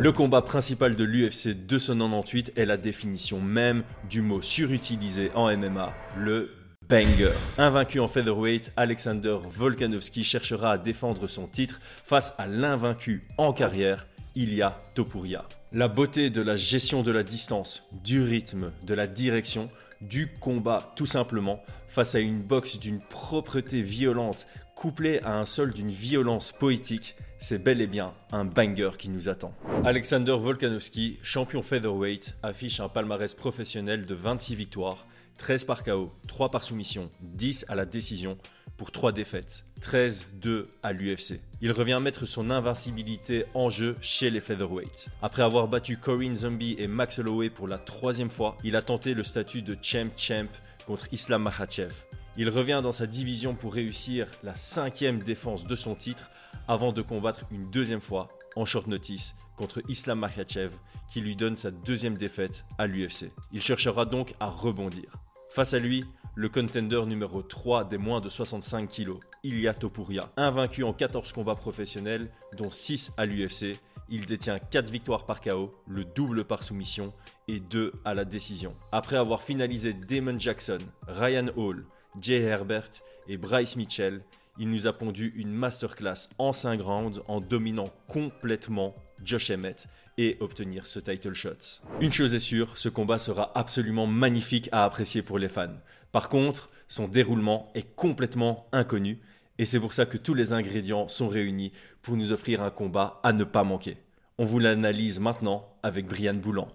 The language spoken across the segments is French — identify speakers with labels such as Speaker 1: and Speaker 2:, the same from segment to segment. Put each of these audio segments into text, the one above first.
Speaker 1: Le combat principal de l'UFC 298 est la définition même du mot surutilisé en MMA, le banger. Invaincu en featherweight, Alexander Volkanovski cherchera à défendre son titre face à l'invaincu en carrière, Ilya Topuria. La beauté de la gestion de la distance, du rythme, de la direction, du combat tout simplement, face à une boxe d'une propreté violente couplée à un sol d'une violence poétique, c'est bel et bien un banger qui nous attend. Alexander Volkanovski, champion featherweight, affiche un palmarès professionnel de 26 victoires, 13 par KO, 3 par soumission, 10 à la décision pour 3 défaites, 13-2 à l'UFC. Il revient mettre son invincibilité en jeu chez les featherweights. Après avoir battu Corinne Zombie et Max Holloway pour la troisième fois, il a tenté le statut de champ champ contre Islam Makhachev. Il revient dans sa division pour réussir la cinquième défense de son titre avant de combattre une deuxième fois en short notice contre Islam Makhachev qui lui donne sa deuxième défaite à l'UFC. Il cherchera donc à rebondir. Face à lui, le contender numéro 3 des moins de 65 kg, Ilya Topuria. Invaincu en 14 combats professionnels, dont 6 à l'UFC, il détient 4 victoires par KO, le double par soumission et 2 à la décision. Après avoir finalisé Damon Jackson, Ryan Hall, Jay Herbert et Bryce Mitchell, il nous a pondu une masterclass en 5 rounds en dominant complètement Josh Emmett et obtenir ce title shot. Une chose est sûre, ce combat sera absolument magnifique à apprécier pour les fans. Par contre, son déroulement est complètement inconnu et c'est pour ça que tous les ingrédients sont réunis pour nous offrir un combat à ne pas manquer. On vous l'analyse maintenant avec Brian Boulan.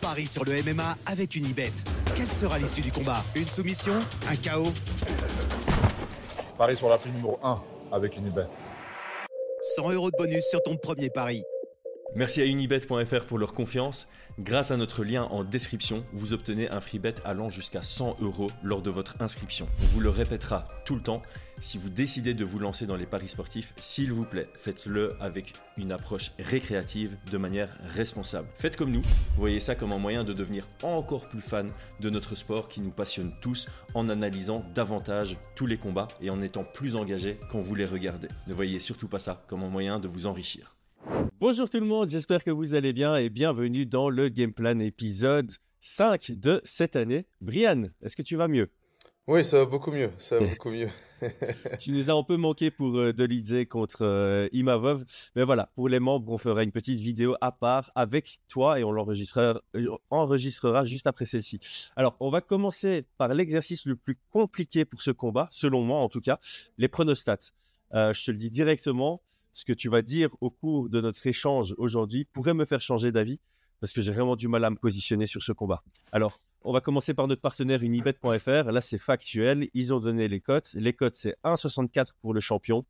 Speaker 2: Paris sur le MMA avec une ibet. Quelle sera l'issue du combat? Une soumission? Un chaos
Speaker 3: Paris sur la prime numéro 1 avec une ibet.
Speaker 2: 100 euros de bonus sur ton premier pari.
Speaker 1: Merci à unibet.fr pour leur confiance. Grâce à notre lien en description, vous obtenez un free bet allant jusqu'à 100 euros lors de votre inscription. On vous le répétera tout le temps. Si vous décidez de vous lancer dans les paris sportifs, s'il vous plaît, faites-le avec une approche récréative de manière responsable. Faites comme nous, voyez ça comme un moyen de devenir encore plus fan de notre sport qui nous passionne tous en analysant davantage tous les combats et en étant plus engagé quand vous les regardez. Ne voyez surtout pas ça comme un moyen de vous enrichir.
Speaker 4: Bonjour tout le monde, j'espère que vous allez bien et bienvenue dans le Game Plan épisode 5 de cette année. Brian, est-ce que tu vas mieux?
Speaker 5: Oui, ça va beaucoup mieux, ça va beaucoup mieux.
Speaker 4: Tu nous as un peu manqué pour euh, Dolidze contre euh, Imavov, mais voilà, pour les membres, on fera une petite vidéo à part avec toi et on l'enregistrera euh, enregistrera juste après celle-ci. Alors, on va commencer par l'exercice le plus compliqué pour ce combat, selon moi en tout cas, les pronostats. Euh, je te le dis directement, ce que tu vas dire au cours de notre échange aujourd'hui pourrait me faire changer d'avis parce que j'ai vraiment du mal à me positionner sur ce combat. Alors, on va commencer par notre partenaire unibet.fr. Là, c'est factuel. Ils ont donné les cotes. Les cotes, c'est 1,64 pour le champion,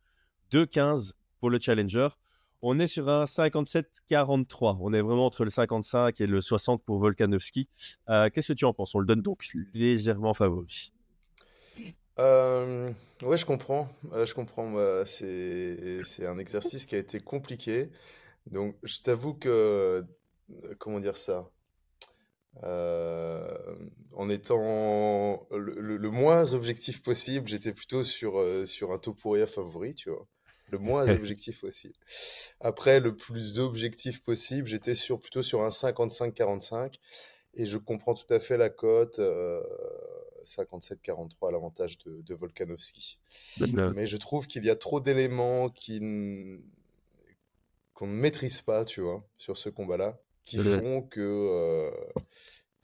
Speaker 4: 2,15 pour le challenger. On est sur un 57-43. On est vraiment entre le 55 et le 60 pour Volkanovski. Euh, Qu'est-ce que tu en penses? On le donne donc légèrement favori.
Speaker 5: Euh, ouais, je comprends. euh, je comprends. euh, c'est, c'est un exercice qui a été compliqué. Donc, je t'avoue que, euh, comment dire ça? Euh, en étant le, le- le moins objectif possible, j'étais plutôt sur, euh, sur un Topuria favori, tu vois. Le moins objectif possible. Après, le plus objectif possible, j'étais sur, plutôt sur un 55-45. Et je comprends tout à fait la cote, euh, 57-43 à l'avantage de, de Volkanovski. Mais je trouve qu'il y a trop d'éléments qui qu'on ne maîtrise pas, tu vois, sur ce combat-là, qui font que, euh,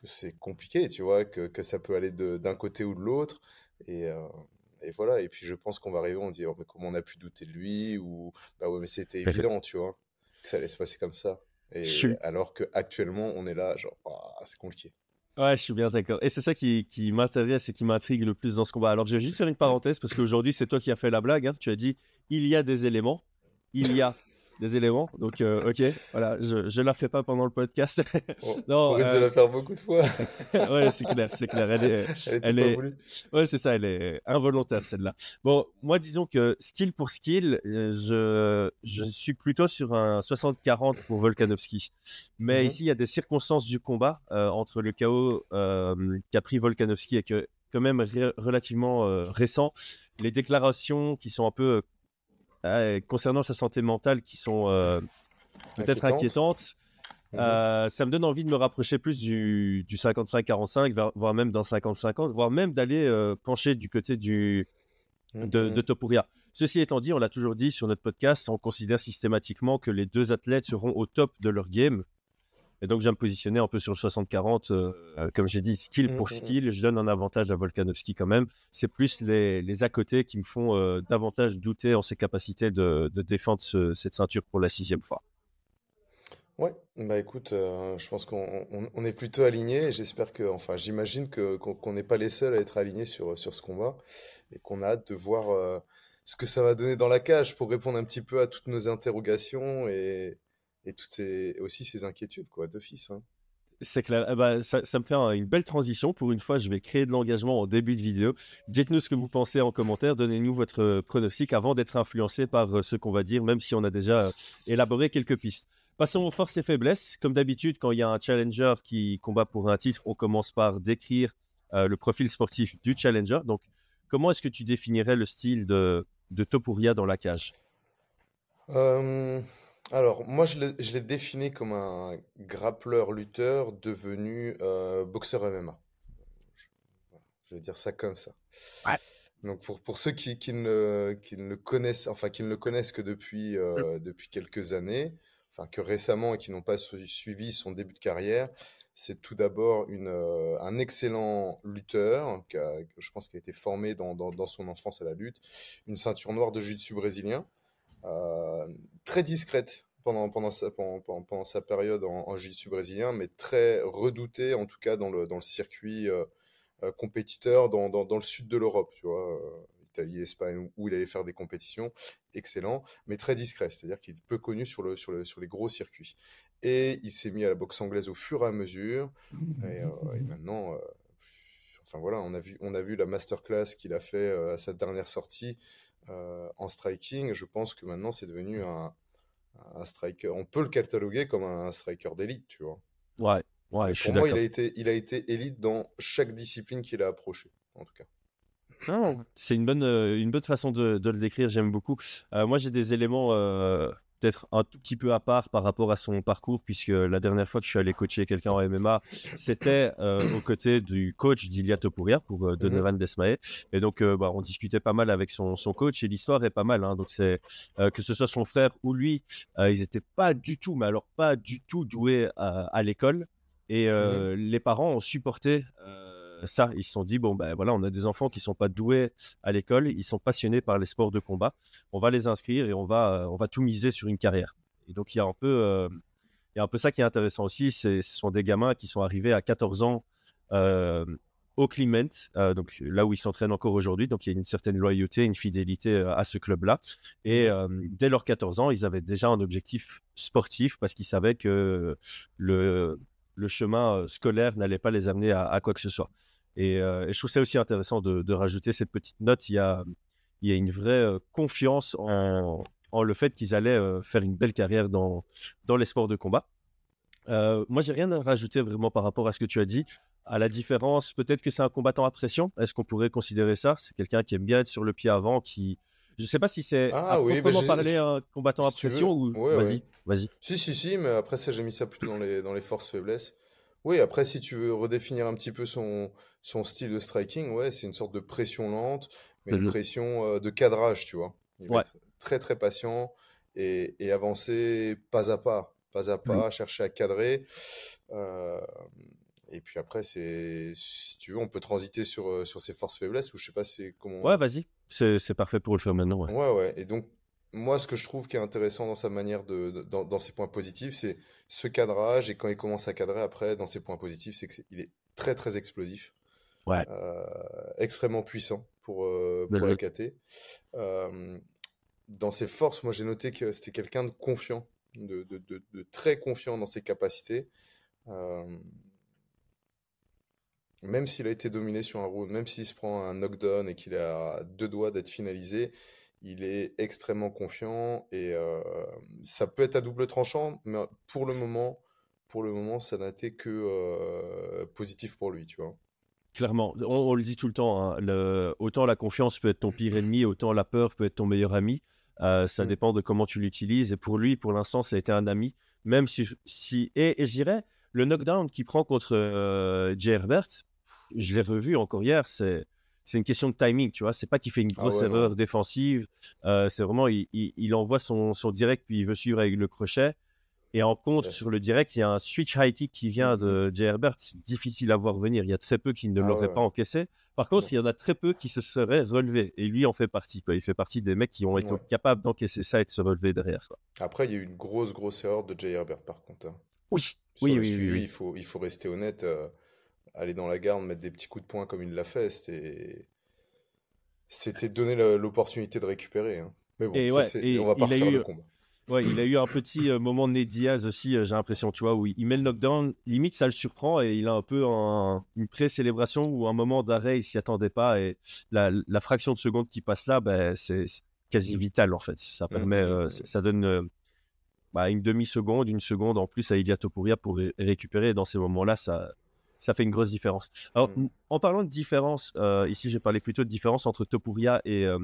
Speaker 5: que c'est compliqué, tu vois, que, que ça peut aller d'un côté ou de l'autre. Et, euh, et voilà. Et puis je pense qu'on va arriver, on dit, oh, mais comment on a pu douter de lui ou bah ouais, mais c'était évident, tu vois, que ça allait se passer comme ça. Et alors que actuellement, on est là, genre, ah, c'est compliqué.
Speaker 4: Ouais, je suis bien d'accord. Et c'est ça qui, qui m'intéresse et qui m'intrigue le plus dans ce combat. Alors, je vais juste faire une parenthèse parce qu'aujourd'hui, c'est toi qui as fait la blague. hein. Tu as dit il y a des éléments. Il y a des éléments. Donc, euh, ok, voilà, je, je la fais pas pendant le podcast.
Speaker 5: On,
Speaker 4: Non,
Speaker 5: on risque de
Speaker 4: euh,
Speaker 5: la faire beaucoup de fois.
Speaker 4: ouais, c'est clair, c'est clair. Elle est,
Speaker 5: Elle
Speaker 4: est-. Ouais, c'est ça, elle est involontaire celle-là. Bon, moi, disons que skill pour skill, euh, je, je suis plutôt sur un 60-40 pour Volkanovski. Mais
Speaker 5: Mhm.
Speaker 4: ici, il y a des circonstances du combat euh, entre le euh, qu'a pris Volkanovski et que, quand même ré- relativement récent. Les déclarations qui sont un peu euh, euh, concernant sa santé mentale qui sont euh,
Speaker 1: peut-être inquiétante. Mhm. Euh, ça me donne envie de me rapprocher plus du, du 55-45, voire même dans 50-50, voire même d'aller pencher du côté du, de, de, Topuria. Ceci étant dit, on l'a toujours dit sur notre podcast, on considère systématiquement que les deux athlètes seront au top de leur game. Et donc, je vais me positionner un peu sur le 60-40. Euh, euh, comme j'ai dit, skill pour skill, je donne un avantage à Volkanovski quand même. C'est plus les, les, à côté qui me font euh, davantage douter en ses capacités de, de défendre cette ceinture pour la sixième fois.
Speaker 5: Ouais, bah écoute, je pense qu'on on, est plutôt alignés. J'espère que, enfin, j'imagine que qu'on n'est pas les seuls à être alignés sur, sur ce combat et qu'on a hâte de voir ce que ça va donner dans la cage pour répondre un petit peu à toutes nos interrogations et, et toutes ces, aussi ces inquiétudes, quoi, d'office. Hein.
Speaker 1: C'est clair. Eh ben, ça, me fait une belle transition. Pour une fois, je vais créer de l'engagement en début de vidéo. Dites-nous ce que vous pensez en commentaire. Donnez-nous votre euh, pronostic avant d'être influencé par euh, ce qu'on va dire, même si on a déjà euh, élaboré quelques pistes. Passons aux forces et faiblesses. Comme d'habitude, quand il y a un challenger qui combat pour un titre, on commence par décrire le profil sportif du challenger. Donc, comment est-ce que tu définirais le style de, de Topuria dans la cage?
Speaker 5: Alors, moi, je l'ai défini comme un grappleur-lutteur devenu euh, boxeur MMA. Je, vais dire ça comme ça. Ouais. Donc, pour, pour ceux qui, qui, ne, qui ne le connaissent, enfin, qui ne le connaissent que depuis, euh, mm. depuis quelques années, enfin, que récemment et qui n'ont pas suivi son début de carrière, c'est tout d'abord une, euh, un excellent lutteur, qui je pense qu'il a été formé dans, dans, dans, son enfance à la lutte, une ceinture noire de jiu-jitsu brésilien, très discrète pendant, pendant, sa, pendant, pendant sa période en, en brésilien, mais très redouté, en tout cas dans le, dans le circuit euh, euh, compétiteur dans, dans, le sud de l'Europe, tu vois, Italie, Espagne, où il allait faire des compétitions, excellent, mais très discret, c'est-à-dire qu'il est peu connu sur, le, sur, le, sur les gros circuits. Et il s'est mis à la boxe anglaise au fur et à mesure, et, et maintenant enfin voilà, on a vu, on a vu la masterclass qu'il a fait à sa dernière sortie. Euh, en striking, je pense que maintenant c'est devenu un, un, striker. On peut le cataloguer comme un striker d'élite, tu vois.
Speaker 1: Ouais, ouais,
Speaker 5: je Pour moi, il a, été, il a été élite dans chaque discipline qu'il a approché, en tout cas.
Speaker 1: C'est une bonne, euh, une bonne façon de, de le décrire, j'aime beaucoup. Euh, moi, j'ai des éléments peut-être un tout petit peu à part par rapport à son parcours, puisque la dernière fois que je suis allé coacher quelqu'un en MMA, c'était euh, aux côtés du coach d'Ilia Topuria pour euh, Donovan mhm. Desmae. Et donc, euh, bah, on discutait pas mal avec son, son coach et l'histoire est pas mal. Hein. Donc, c'est que ce soit son frère ou lui, ils étaient pas du tout, mais alors pas du tout doués à, l'école. Et mhm. les parents ont supporté ça, ils se sont dit bon ben voilà, on a des enfants qui sont pas doués à l'école, ils sont passionnés par les sports de combat, on va les inscrire et on va euh, on va tout miser sur une carrière. Et donc il y a un peu euh, il y a un peu ça qui est intéressant aussi, ce sont des gamins qui sont arrivés à 14 ans euh, au Clement, donc là où ils s'entraînent encore aujourd'hui. Donc il y a une certaine loyauté, une fidélité à ce club-là. Et dès leurs 14 ans, ils avaient déjà un objectif sportif parce qu'ils savaient que le, le chemin scolaire n'allait pas les amener à, quoi que ce soit. Euh, et, je trouve ça aussi intéressant de, rajouter cette petite note. Il y a, une vraie euh, confiance en, le fait qu'ils allaient euh, faire une belle carrière dans, dans les sports de combat. Euh, moi, j'ai rien à rajouter vraiment par rapport à ce que tu as dit. À la différence, peut-être que c'est un combattant à pression. Est-ce qu'on pourrait considérer ça? C'est quelqu'un qui aime bien être sur le pied avant, qui, je ne sais pas si c'est ah, oui, bah parler un combattant à pression ou vas-y, vas-y.
Speaker 5: Si si si, mais après ça j'ai mis ça plutôt dans les dans les forces faiblesses. Oui, après, si tu veux redéfinir un petit peu son, son style de striking, ouais, c'est une sorte de pression lente, mais une pression euh, de cadrage, tu vois. Il va être très, très patient et, et, avancer pas à pas, pas à pas, chercher à cadrer. Euh, et puis après, c'est, si tu veux, on peut transiter sur, euh, sur ses forces-faiblesses, ou je sais pas c'est comment.
Speaker 1: Ouais, vas-y. C'est parfait pour le faire maintenant. Ouais,
Speaker 5: ouais. ouais. Et donc, moi, ce que je trouve qui est intéressant dans sa manière de, dans, ses points positifs, c'est ce cadrage et quand il commence à cadrer après, dans ses points positifs, c'est qu'il est très très explosif,
Speaker 1: ouais.
Speaker 5: euh, extrêmement puissant pour euh, pour la KT. Euh, dans ses forces, moi j'ai noté que c'était quelqu'un de confiant, de, de, de, très confiant dans ses capacités. Même s'il a été dominé sur un round, même s'il se prend un knockdown et qu'il a deux doigts d'être finalisé, il est extrêmement confiant et euh, ça peut être à double tranchant, mais pour le moment, pour le moment, ça n'a été que euh, positif pour lui, tu vois.
Speaker 1: Clairement, on, le dit tout le temps. Hein, autant la confiance peut être ton pire ennemi, autant la peur peut être ton meilleur ami. Euh, ça
Speaker 5: Mm.
Speaker 1: dépend de comment tu l'utilises. Et pour lui, pour l'instant, ça a été un ami. Même si. si... Et, et je dirais, le knockdown qu'il prend contre Jay Herbert, je l'ai revu encore hier, c'est. C'est une question de timing, tu vois. C'est pas qu'il fait une
Speaker 5: Ah
Speaker 1: grosse
Speaker 5: non.
Speaker 1: erreur défensive. Euh, c'est vraiment, il, il- il envoie son, son direct, puis il veut suivre avec le crochet. Et en contre, sur le direct, il y a un switch high kick qui vient de Jay Herbert. C'est difficile à voir venir. Il y a très peu qui ne
Speaker 5: Ah
Speaker 1: l'auraient
Speaker 5: ouais.
Speaker 1: pas encaissé. Par contre, il y en a très peu qui se seraient relevés. Et lui en fait partie. Quoi. Il fait partie des mecs qui ont été capables d'encaisser ça et de se relever derrière. Quoi.
Speaker 5: Après, il y a eu une grosse, grosse erreur de Jay Herbert, par contre. hein.
Speaker 1: Oui,
Speaker 5: Sur
Speaker 1: oui,
Speaker 5: le
Speaker 1: oui,
Speaker 5: suivi,
Speaker 1: oui, oui.
Speaker 5: Il, faut, il faut rester honnête. euh, aller dans la garde, mettre des petits coups de poing comme il l'a fait, c'était. C'était donner l'opportunité de récupérer. hein. Mais bon,
Speaker 1: Et
Speaker 5: ça,
Speaker 1: ouais,
Speaker 5: c'est-
Speaker 1: et
Speaker 5: on va pas refaire
Speaker 1: eu-
Speaker 5: le combat.
Speaker 1: Ouais, il a eu un petit euh, moment de Ned Diaz aussi, euh, j'ai l'impression, tu vois, où il, met le knockdown, limite ça le surprend et il a un peu un- une pré-célébration ou un moment d'arrêt, il s'y attendait pas et la, la fraction de seconde qui passe là, ben, c'est quasi vital en fait. Ça permet,
Speaker 5: Mhm,
Speaker 1: euh, ça donne euh, bah, une demi-seconde, une seconde en plus à Ilia Topuria pour ré- récupérer dans ces moments-là, ça, ça fait une grosse différence. Alors,
Speaker 5: Mhm.
Speaker 1: en parlant de différence, euh, ici j'ai parlé plutôt de différence entre Topuria et, euh,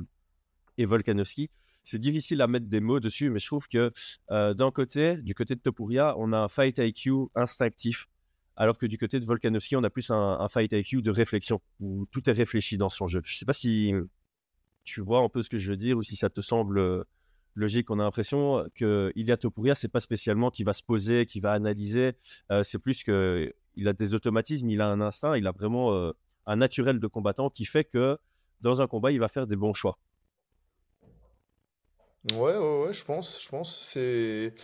Speaker 1: et Volkanovski. C'est difficile à mettre des mots dessus, mais je trouve que euh, d'un côté, du côté de Topuria, on a un fight IQ instinctif, alors que du côté de Volkanovski, on a plus un, un fight IQ de réflexion, où tout est réfléchi dans son jeu. Je sais pas si tu vois un peu ce que je veux dire ou si ça te semble euh, logique. On a l'impression que Ilia Topuria, c'est pas spécialement qu'il va se poser, qu'il va analyser. Euh, c'est plus que il a des automatismes, il a un instinct, il a vraiment euh, un naturel de combattant qui fait que dans un combat, il va faire des bons choix.
Speaker 5: Ouais, ouais, ouais, je pense, je pense. C'est,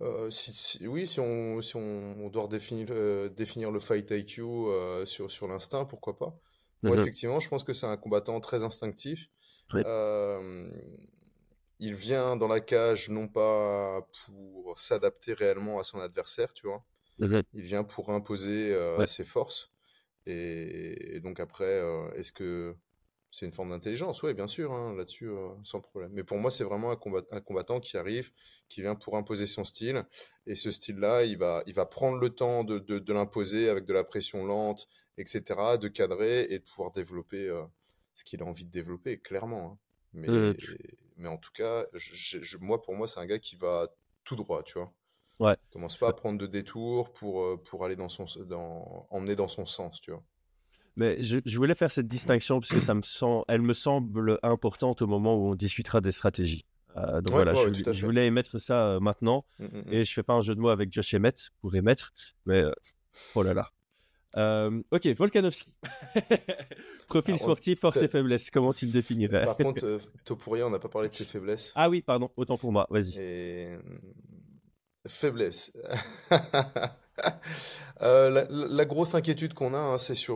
Speaker 5: euh, si, si- oui, si on, si on, on doit redéfinir, euh, définir le fight IQ euh, sur, sur l'instinct, pourquoi pas.
Speaker 1: Mhm.
Speaker 5: effectivement, je pense que c'est un combattant très instinctif. Euh, il vient dans la cage non pas pour s'adapter réellement à son adversaire, tu vois. Il vient pour imposer euh,
Speaker 1: Ouais.
Speaker 5: ses forces. Et, et donc après, euh, est-ce que c'est une forme d'intelligence? Oui, bien sûr, hein, là-dessus, euh, sans problème. Mais pour moi, c'est vraiment un combat- un combattant qui arrive, qui vient pour imposer son style. Et ce style-là, il va, il va prendre le temps de, de, de l'imposer avec de la pression lente, etc., de cadrer et de pouvoir développer euh, ce qu'il a envie de développer, clairement. hein. Mais,
Speaker 1: Mhm.
Speaker 5: mais en tout cas, je- je- moi, pour moi, c'est un gars qui va tout droit, tu vois.
Speaker 1: Ouais.
Speaker 5: Il commence pas à prendre de détours pour, euh, pour aller dans son, dans, emmener dans son sens, tu vois.
Speaker 1: Mais je, je voulais faire cette distinction parce que ça me sent, elle me semble importante au moment où on discutera des stratégies. Euh, donc
Speaker 5: Ouais,
Speaker 1: voilà,
Speaker 5: ouais,
Speaker 1: je, voulais émettre ça euh, maintenant
Speaker 5: Mm, mm, mm.
Speaker 1: et je fais pas un jeu de mots avec Josh Emmett pour émettre, mais euh, oh là là. Euh, ok, Volkanovski. Profil sportif, force et faiblesse, comment tu le définirais?
Speaker 5: Par contre, euh, Topuria, on n'a pas parlé de ses faiblesses.
Speaker 1: Ah oui, pardon, autant pour moi, vas-y.
Speaker 5: Et euh, faiblesse. Euh, la, grosse inquiétude qu'on a, hein, c'est sur,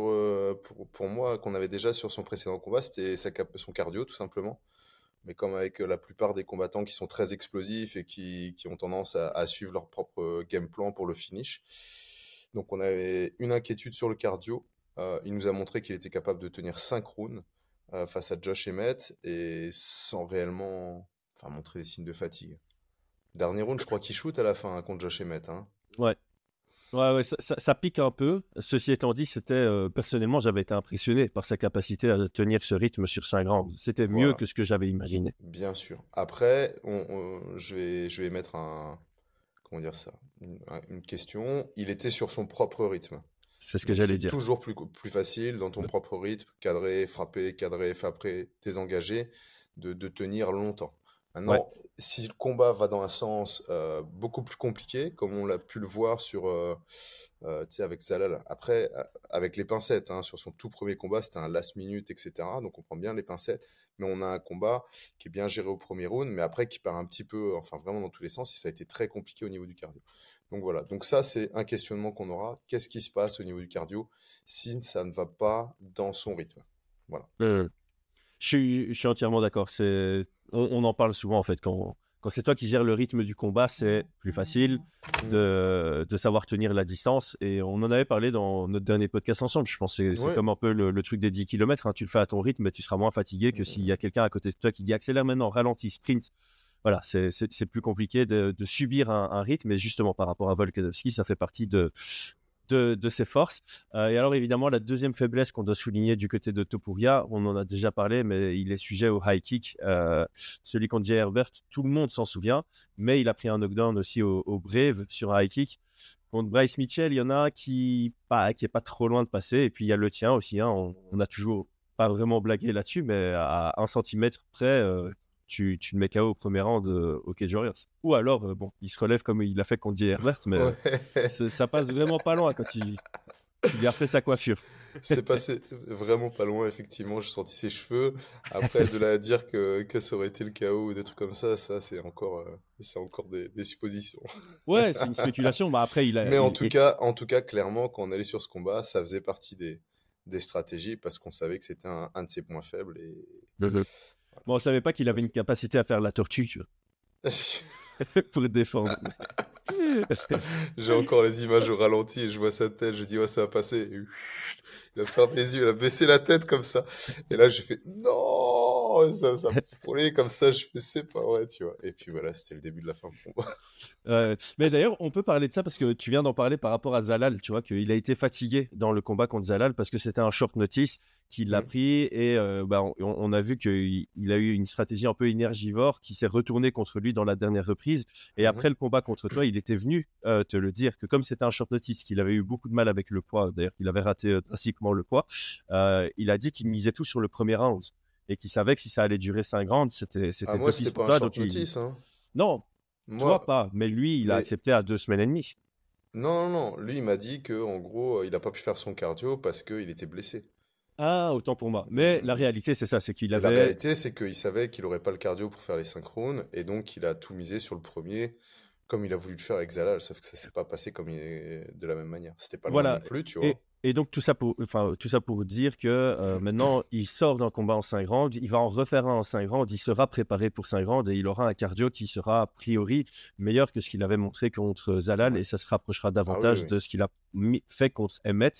Speaker 5: pour, pour moi, qu'on avait déjà sur son précédent combat, c'était son cardio, tout simplement. Mais comme avec la plupart des combattants qui sont très explosifs et qui, qui ont tendance à, à suivre leur propre game plan pour le finish. Donc on avait une inquiétude sur le cardio. Euh, il nous a montré qu'il était capable de tenir 5 rounds euh, face à Josh Emmett et sans réellement enfin, montrer des signes de fatigue. Dernier round, je crois qu'il shoot à la fin hein, contre Josh Emmett. Hein.
Speaker 1: Ouais. Ouais, ouais, ça, ça- ça pique un peu. Ceci étant dit, c'était euh, personnellement, j'avais été impressionné par sa capacité à tenir ce rythme sur 5 rounds. C'était mieux
Speaker 5: Voilà.
Speaker 1: que ce que j'avais imaginé.
Speaker 5: Bien sûr. Après, on- on- je, vais, je vais mettre un. Comment dire ça? Une, un- une question. Il était sur son propre rythme.
Speaker 1: C'est ce que j'allais
Speaker 5: c'est
Speaker 1: dire.
Speaker 5: toujours plus, plus facile dans ton propre rythme, cadrer, frapper, cadrer, frapper, désengagé, de, de tenir longtemps. Maintenant, si le combat va dans un sens euh, beaucoup plus compliqué, comme on l'a pu le voir sur, euh, euh, tu sais, avec Zalal, après, euh, avec les pincettes, hein, sur son tout premier combat, c'était un last minute, etc. Donc on prend bien les pincettes, mais on a un combat qui est bien géré au premier round, mais après qui part un petit peu, enfin vraiment dans tous les sens, et ça a été très compliqué au niveau du cardio. Donc voilà, donc ça c'est un questionnement qu'on aura. Qu'est-ce qui se passe au niveau du cardio si ça ne va pas dans son rythme?
Speaker 1: Euh, je, suis, je suis entièrement d'accord. On, on en parle souvent en fait. Quand, quand c'est toi qui gères le rythme du combat, c'est plus facile de, de savoir tenir la distance. Et on en avait parlé dans notre dernier podcast ensemble. Je pense que c'est
Speaker 5: Ouais.
Speaker 1: comme un peu le, le truc des 10 km. Tu le fais à ton rythme, mais tu seras moins fatigué que s'il y a quelqu'un à côté de toi qui dit accélère maintenant, ralentis, sprint. Voilà, c'est plus compliqué de, de subir un, un rythme. Et justement, par rapport à Volkanovski, ça fait partie de, de, ses forces. Euh, et alors, évidemment, la deuxième faiblesse qu'on doit souligner du côté de Topuria, on en a déjà parlé, mais il est sujet au high kick. Euh, celui contre Jay Herbert, tout le monde s'en souvient, mais il a pris un knockdown aussi au, Brave sur un high kick. Contre Bryce Mitchell, il y en a qui, pas, qui est pas trop loin de passer. Et puis, il y a le tien aussi. Hein. On, on a toujours pas vraiment blagué là-dessus, mais à un centimètre près, euh, tu, tu le mets KO au premier round de OK Warriors. Ou alors, euh, bon, il se relève comme il l'a fait contre Jay Herbert, mais
Speaker 5: Ouais.
Speaker 1: c'est- ça passe vraiment pas loin quand il, il lui a refait sa coiffure.
Speaker 5: C'est passé vraiment pas loin, effectivement. J'ai senti ses cheveux. Après, de là à dire que, que ça aurait été le chaos ou des trucs comme ça, ça, c'est encore, euh, c'est encore des, des suppositions.
Speaker 1: Ouais, c'est une spéculation. Bah après, il a.
Speaker 5: Mais en
Speaker 1: il-
Speaker 5: tout
Speaker 1: il-
Speaker 5: cas, en tout cas, clairement, quand on allait sur ce combat, ça faisait partie des, des stratégies parce qu'on savait que c'était un, un de ses points faibles. Et...
Speaker 1: Bon, on savait pas qu'il avait une capacité à faire la tortue, tu vois, pour le défendre.
Speaker 5: J'ai encore les images au ralenti et je vois sa tête. Je dis, ouais, ça va passer. Et Il a fermé les yeux, il a baissé la tête comme ça. Et là, j'ai fait, non, ça, ça me frôlait comme ça. Je fais, c'est pas vrai, tu vois. Et puis voilà, c'était le début de la fin combat.
Speaker 1: Euh, mais d'ailleurs, on peut parler de ça parce que tu viens d'en parler par rapport à Zalal, tu vois, qu'il a été fatigué dans le combat contre Zalal parce que c'était un short notice qu'il l'a
Speaker 5: Mhm.
Speaker 1: pris et euh, bah, on, on a vu qu'il il a eu une stratégie un peu énergivore qui s'est retournée contre lui dans la dernière reprise. Et
Speaker 5: Mhm.
Speaker 1: après le combat contre toi, il était venu euh, te le dire que comme c'était un short notice, qu'il avait eu beaucoup de mal avec le poids, d'ailleurs, qu'il avait raté euh, drastiquement le poids, il a dit qu'il misait tout sur le premier round et qu'il savait que si ça allait durer 5 rounds, c'était c'était
Speaker 5: Ah, moi, c'était pas un
Speaker 1: toi. donc il-
Speaker 5: notice. Hein.
Speaker 1: Non,
Speaker 5: Moi,
Speaker 1: toi pas, mais lui, il a
Speaker 5: mais-
Speaker 1: accepté à deux semaines et demie.
Speaker 5: non, non, non. Lui, il m'a dit que, en gros, il a pas pu faire son cardio parce qu'il était blessé.
Speaker 1: Ah, autant pour moi. Mais la réalité, c'est ça, c'est qu'il
Speaker 5: Et La
Speaker 1: avait.
Speaker 5: réalité, c'est qu'il savait qu'il aurait pas le cardio pour faire les 5 rounds, et donc il a tout misé sur le premier, comme il a voulu le faire avec Zalal, sauf que ça s'est pas passé comme il- de la même manière. C'était pas loin
Speaker 1: Voilà.
Speaker 5: non plus, tu vois.
Speaker 1: Et, et donc tout ça pour, enfin tout ça pour dire que euh, maintenant il sort d'un combat en 5 rounds, il va en refaire un en 5 rounds, il sera préparé pour 5 rounds et il aura un cardio qui sera a priori meilleur que ce qu'il avait montré contre Zalal et ça se rapprochera davantage
Speaker 5: oui.
Speaker 1: de ce qu'il a fait contre Emmet.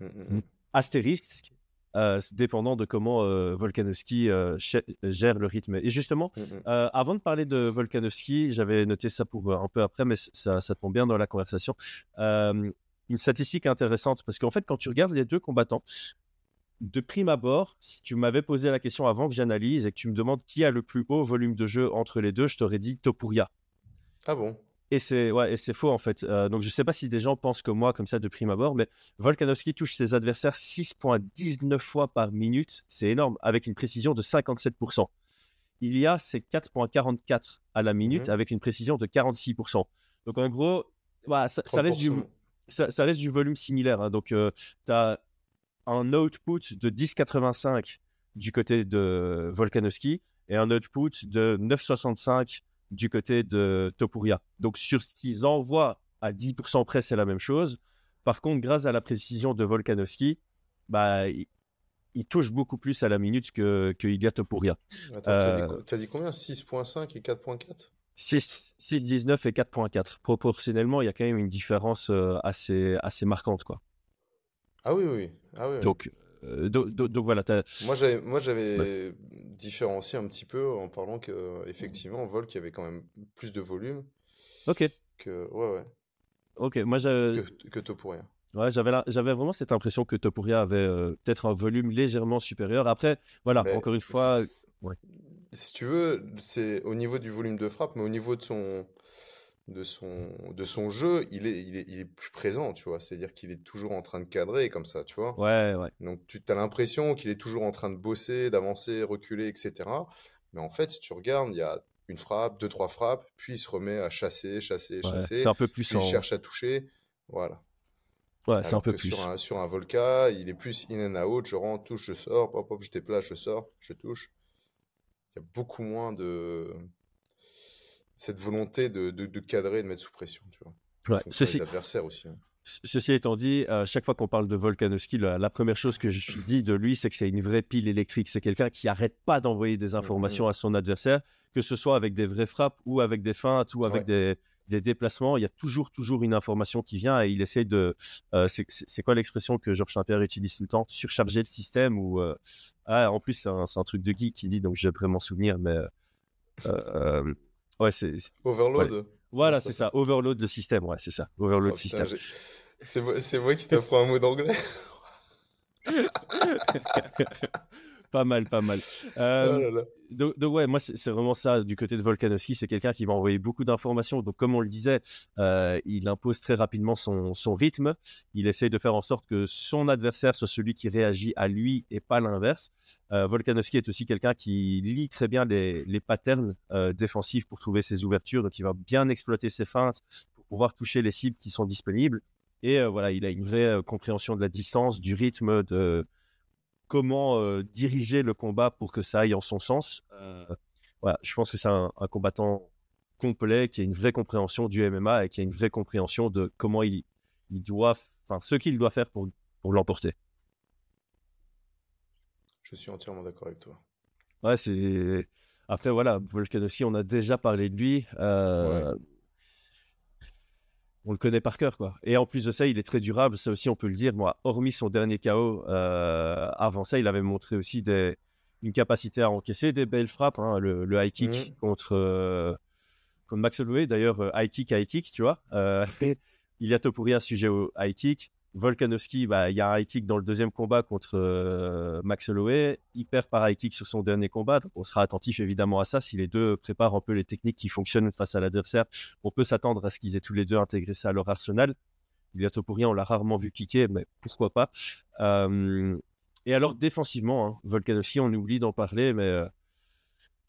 Speaker 5: Mm, mm, mm.
Speaker 1: Astérisque, euh, dépendant de comment euh, Volkanovski euh, gère le rythme. Et justement,
Speaker 5: Mm,
Speaker 1: avant de parler de Volkanovski, j'avais noté ça pour un peu après, mais ça tombe bien dans la conversation. Une statistique intéressante, parce qu'en fait, quand tu regardes les deux combattants, de prime abord, si tu m'avais posé la question avant que j'analyse et que tu me demandes qui a le plus haut volume de jeu entre les deux, je t'aurais dit Topuria.
Speaker 5: Ah bon?
Speaker 1: Et c'est ouais, et c'est faux en fait. Euh, donc je sais pas si des gens pensent comme moi comme ça de prime abord, mais Volkanovski touche ses adversaires 6.19 fois par minute, c'est énorme, avec une précision de 57%. Il y a c'est 4.44 à la minute
Speaker 5: Mhm.
Speaker 1: avec une précision de 46%. Donc en gros, voilà, ça, ça reste du,
Speaker 5: 30%.
Speaker 1: Ça, ça reste du volume similaire. hein. Donc tu as un output de 10,85 du côté de Volkanovski et un output de 9,65 du côté de Topuria. Donc sur ce qu'ils envoient à 10% près, c'est la même chose. Par contre, grâce à la précision de Volkanovski, bah, il, il touche beaucoup plus à la minute que, que Ilya Topuria.
Speaker 5: T'as dit
Speaker 1: Euh,
Speaker 5: t'as dit combien? 6.5 et 4.4?
Speaker 1: 6, 6,19 et 4,4. Proportionnellement, il y a quand même une différence euh, assez, assez marquante. Quoi.
Speaker 5: Ah oui, oui. Ah oui.
Speaker 1: Donc, euh, do- do- donc voilà,
Speaker 5: Moi, j'avais, moi, j'avais différencié un petit peu en parlant que, effectivement, Volk avait quand même plus de volume
Speaker 1: ok,
Speaker 5: que, ouais, ouais,
Speaker 1: ok. Moi, j'ai-
Speaker 5: que, que Topuria.
Speaker 1: Ouais, j'avais, la- j'avais vraiment cette impression que Topuria avait euh, peut-être un volume légèrement supérieur. Après, voilà,
Speaker 5: Mais-
Speaker 1: encore une fois,
Speaker 5: Si tu veux, c'est au niveau du volume de frappe, mais au niveau de son, de son, de son jeu, il est, il est, il est plus présent, tu vois. C'est-à-dire qu'il est toujours en train de cadrer comme ça, tu vois.
Speaker 1: ouais, ouais.
Speaker 5: Donc tu as l'impression qu'il est toujours en train de bosser, d'avancer, reculer, etc. Mais en fait, si tu regardes, il y a une frappe, deux, trois frappes, puis il se remet à chasser, chasser,
Speaker 1: ouais,
Speaker 5: chasser,
Speaker 1: c'est un peu plus
Speaker 5: puis il cherche à toucher. Voilà.
Speaker 1: Ouais, c'est un peu plus.
Speaker 5: sur un, sur un Volca, il est plus in and out, je rentre, touche, je sors, hop, hop, je déplace, je sors, je touche. Il y a beaucoup moins de cette volonté de, de, de cadrer et de mettre sous pression, tu vois.
Speaker 1: Ouais, Ceci,
Speaker 5: adversaires aussi. hein.
Speaker 1: ce- ceci étant dit, à chaque fois qu'on parle de Volkanovski, la, la première chose que je dis de lui, c'est que c'est une vraie pile électrique. C'est quelqu'un qui arrête pas d'envoyer des informations à son adversaire, que ce soit avec des vraies frappes ou avec des feintes ou avec des, des déplacements. Il y a toujours, toujours une information qui vient et il essaie de. euh, c'est- quoi l'expression que Georges Saint-Pierre utilise tout le temps? Surcharger le système ou. euh, ah, en plus, c'est un, truc de geek qui dit, donc je vais m'en souvenir, mais. euh, euh, ouais, c'est.
Speaker 5: Overload
Speaker 1: Voilà,
Speaker 5: c'est
Speaker 1: ça. Overload le système, ouais, c'est ça. Overload
Speaker 5: Oh, putain,
Speaker 1: système.
Speaker 5: j'ai- C'est moi, c'est moi qui t'apprends un mot d'anglais.
Speaker 1: pas mal, pas mal.
Speaker 5: Oh
Speaker 1: Euh,
Speaker 5: là là.
Speaker 1: donc, donc ouais, moi c'est vraiment ça du côté de Volkanovski, c'est quelqu'un qui va envoyer beaucoup d'informations. Donc comme on le disait, euh, il impose très rapidement son, son rythme. Il essaye de faire en sorte que son adversaire soit celui qui réagit à lui et pas l'inverse. Euh, Volkanovski est aussi quelqu'un qui lit très bien les, les patterns euh, défensifs pour trouver ses ouvertures. Donc il va bien exploiter ses feintes pour pouvoir toucher les cibles qui sont disponibles. Et voilà, il a une vraie compréhension de la distance, du rythme, de comment euh, diriger le combat pour que ça aille en son sens. Euh, voilà, je pense que c'est un, un combattant complet qui a une vraie compréhension du MMA et qui a une vraie compréhension de comment il, il doit, enfin, ce qu'il doit faire pour, pour l'emporter.
Speaker 5: Je suis entièrement d'accord avec toi.
Speaker 1: Ouais, c'est. Après, voilà, Volkanovski, on a déjà parlé de lui. euh, On le connaît par cœur, quoi. Et en plus de ça, il est très durable. Ça aussi, on peut le dire. Moi, hormis son dernier KO, euh, avant ça, il avait montré aussi des... une capacité à encaisser des belles frappes. hein, le, le high kick
Speaker 5: Mhm.
Speaker 1: contre, euh, contre Max Holloway. D'ailleurs, euh, high kick, high kick, tu vois. Il y a Topuria sujet au high kick. Volkanovski, bah, il y a un high kick dans le deuxième combat contre euh, Max Holloway. Il perd par high kick sur son dernier combat. On sera attentif évidemment à ça. Si les deux préparent un peu les techniques qui fonctionnent face à l'adversaire, on peut s'attendre à ce qu'ils aient tous les deux intégré ça à leur arsenal. Ilya Topuria, on l'a rarement vu kicker, mais pourquoi pas. Euh, et alors défensivement, hein, Volkanovski, on oublie d'en parler, mais euh,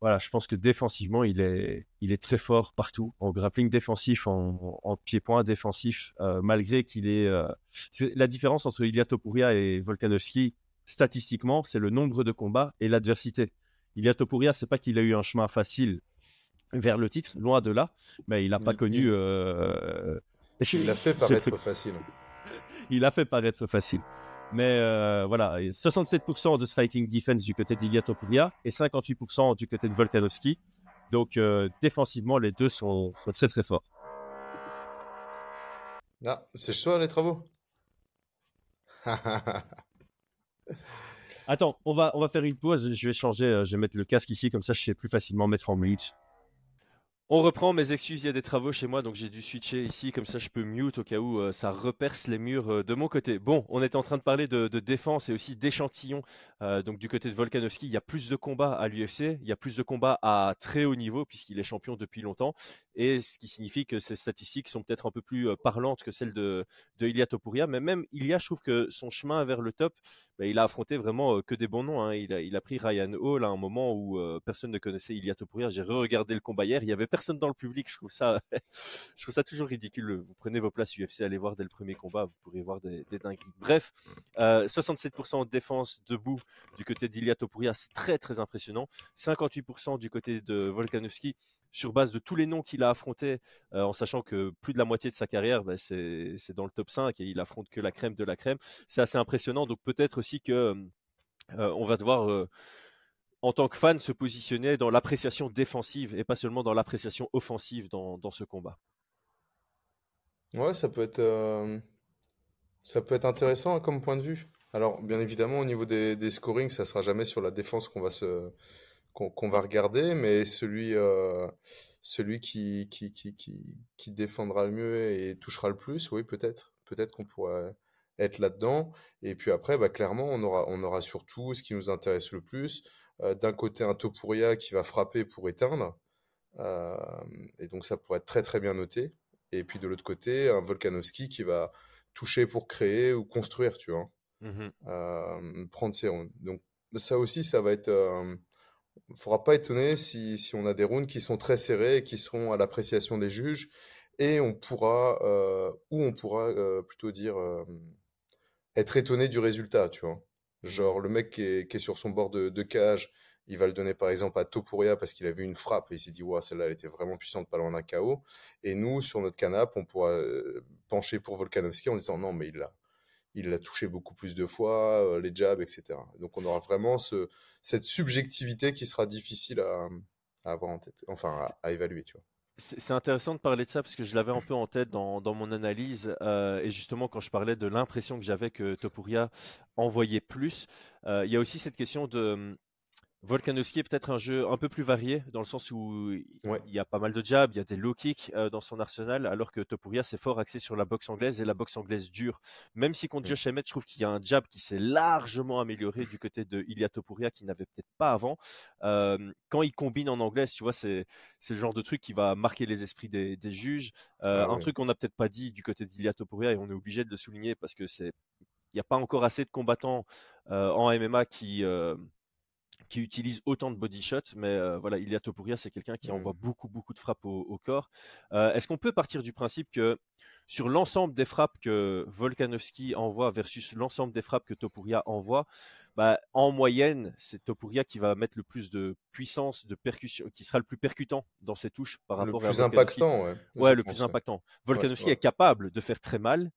Speaker 1: voilà, je pense que défensivement, il est, il est très fort partout, en grappling défensif, en, en pied-point défensif, euh, malgré qu'il est... euh, c'est- La différence entre Ilya Topuria et Volkanovski, statistiquement, c'est le nombre de combats et l'adversité. Ilya Topuria, c'est pas qu'il a eu un chemin facile vers le titre, loin de là, mais il n'a pas
Speaker 5: Il-
Speaker 1: connu...
Speaker 5: il-
Speaker 1: euh,
Speaker 5: Il l'a fait paraître facile.
Speaker 1: il a fait paraître facile. Mais euh, voilà, et 67% de striking defense du côté d'Ilya Topuria et 58% du côté de Volkanovski. Donc euh, défensivement, les deux sont, sont très très forts.
Speaker 5: Ah, c'est toi les travaux
Speaker 1: Attends, on va, on va faire une pause. Je vais changer, euh, je vais mettre le casque ici, comme ça je sais plus facilement mettre en mute.
Speaker 6: On reprend mes excuses, il y a des travaux chez moi, donc j'ai dû switcher ici, comme ça je peux mute au cas où euh, ça reperce les murs euh, de mon côté. Bon, on était en train de parler de, de défense et aussi d'échantillons. Euh, donc du côté de Volkanovski, il y a plus de combats à l'UFC, il y a plus de combats à très haut niveau puisqu'il est champion depuis longtemps, et ce qui signifie que ses statistiques sont peut-être un peu plus parlantes que celles de, de Ilia Topuria. Mais même Ilia, je trouve que son chemin vers le top, bah, il a affronté vraiment que des bons noms. hein. Il, a, il a pris Ryan Hall à un moment où personne ne connaissait Ilia Topuria. J'ai re-regardé le combat hier, il y avait personne dans le public. Je trouve ça, je trouve ça toujours ridicule. Vous prenez vos places UFC, allez voir dès le premier combat, vous pourrez voir des, des dingueries. Bref, euh, 67% de défense debout du côté d'Ilia Topuria, c'est très très impressionnant. 58% du côté de Volkanovski sur base de tous les noms qu'il a affrontés, euh, en sachant que plus de la moitié de sa carrière, bah, c'est dans le top 5 et il affronte que la crème de la crème. C'est assez impressionnant. Donc peut-être aussi que euh, on va devoir, euh, en tant que fan, se positionner dans l'appréciation défensive et pas seulement dans l'appréciation offensive dans, ce combat.
Speaker 5: Ouais, ça peut être, ça peut être intéressant hein, comme point de vue. Alors, bien évidemment, au niveau des, des scorings, ça sera jamais sur la défense qu'on va se, qu'on va regarder, mais celui, euh, celui qui, qui, qui, qui, défendra le mieux et touchera le plus, oui, peut-être. Peut-être qu'on pourrait être là-dedans. Et puis après, bah, clairement, on aura, on aura surtout ce qui nous intéresse le plus. Euh, d'un côté, un Topuria qui va frapper pour éteindre. Euh, et donc, ça pourrait être très, très bien noté. Et puis de l'autre côté, un Volkanovski qui va toucher pour créer ou construire, tu vois. Euh, prendre ses rounds. Donc ça aussi, ça va être... euh, faudra pas étonner si, si on a des rounds qui sont très serrés et qui seront à l'appréciation des juges. Et on pourra, euh, ou on pourra euh, plutôt dire, euh, être étonné du résultat, tu vois. Genre le mec qui est, sur son bord de, cage, il va le donner par exemple à Topuria parce qu'il a vu une frappe et il s'est dit, ouais, celle-là, elle était vraiment puissante, pas loin d'un KO. Et nous, sur notre canapé, on pourra pencher pour Volkanovski en disant, non, mais il l'a il l'a touché beaucoup plus de fois, euh, les jabs, etc. Donc on aura vraiment ce, cette subjectivité qui sera difficile à, avoir en tête, enfin à, évaluer.
Speaker 6: C'est intéressant de parler de ça parce que je l'avais un peu en tête dans, dans mon analyse euh, et justement quand je parlais de l'impression que j'avais que Topuria envoyait plus, euh, il y a aussi cette question de
Speaker 1: Volkanovski est peut-être un jeu un peu plus varié, dans le sens où
Speaker 5: Ouais.
Speaker 1: il y a pas mal de jabs, il y a des low kicks euh, dans son arsenal, alors que Topuria c'est fort axé sur la boxe anglaise et la boxe anglaise dure. Même si contre. Josh Emmett, je trouve qu'il y a un jab qui s'est largement amélioré du côté de Ilia Topuria qui n'avait peut-être pas avant. Euh, quand il combine en anglaise, tu vois, c'est c'est le genre de truc qui va marquer les esprits des, des juges. Euh,
Speaker 5: Ah
Speaker 1: un truc qu'on n'a peut-être pas dit du côté d'Ilia Topuria et on est obligé de le souligner parce que c'est il n'y a pas encore assez de combattants euh, en MMA qui qui utilise autant de body shots, mais euh, voilà, Ilia Topuria, c'est quelqu'un qui envoie beaucoup, beaucoup de frappes au, au corps. Euh, Est-ce qu'on peut partir du principe que sur l'ensemble des frappes que Volkanovski envoie versus l'ensemble des frappes que Topuria envoie, bah, en moyenne, c'est Topuria qui va mettre le plus de puissance, de percussion, qui sera le plus percutant dans ses touches par
Speaker 5: Le
Speaker 1: rapport à
Speaker 5: plus
Speaker 1: Volkanovski.
Speaker 5: impactant, ouais.
Speaker 1: Le plus
Speaker 5: ouais.
Speaker 1: impactant. Volkanovski
Speaker 5: ouais.
Speaker 1: est capable de faire très mal,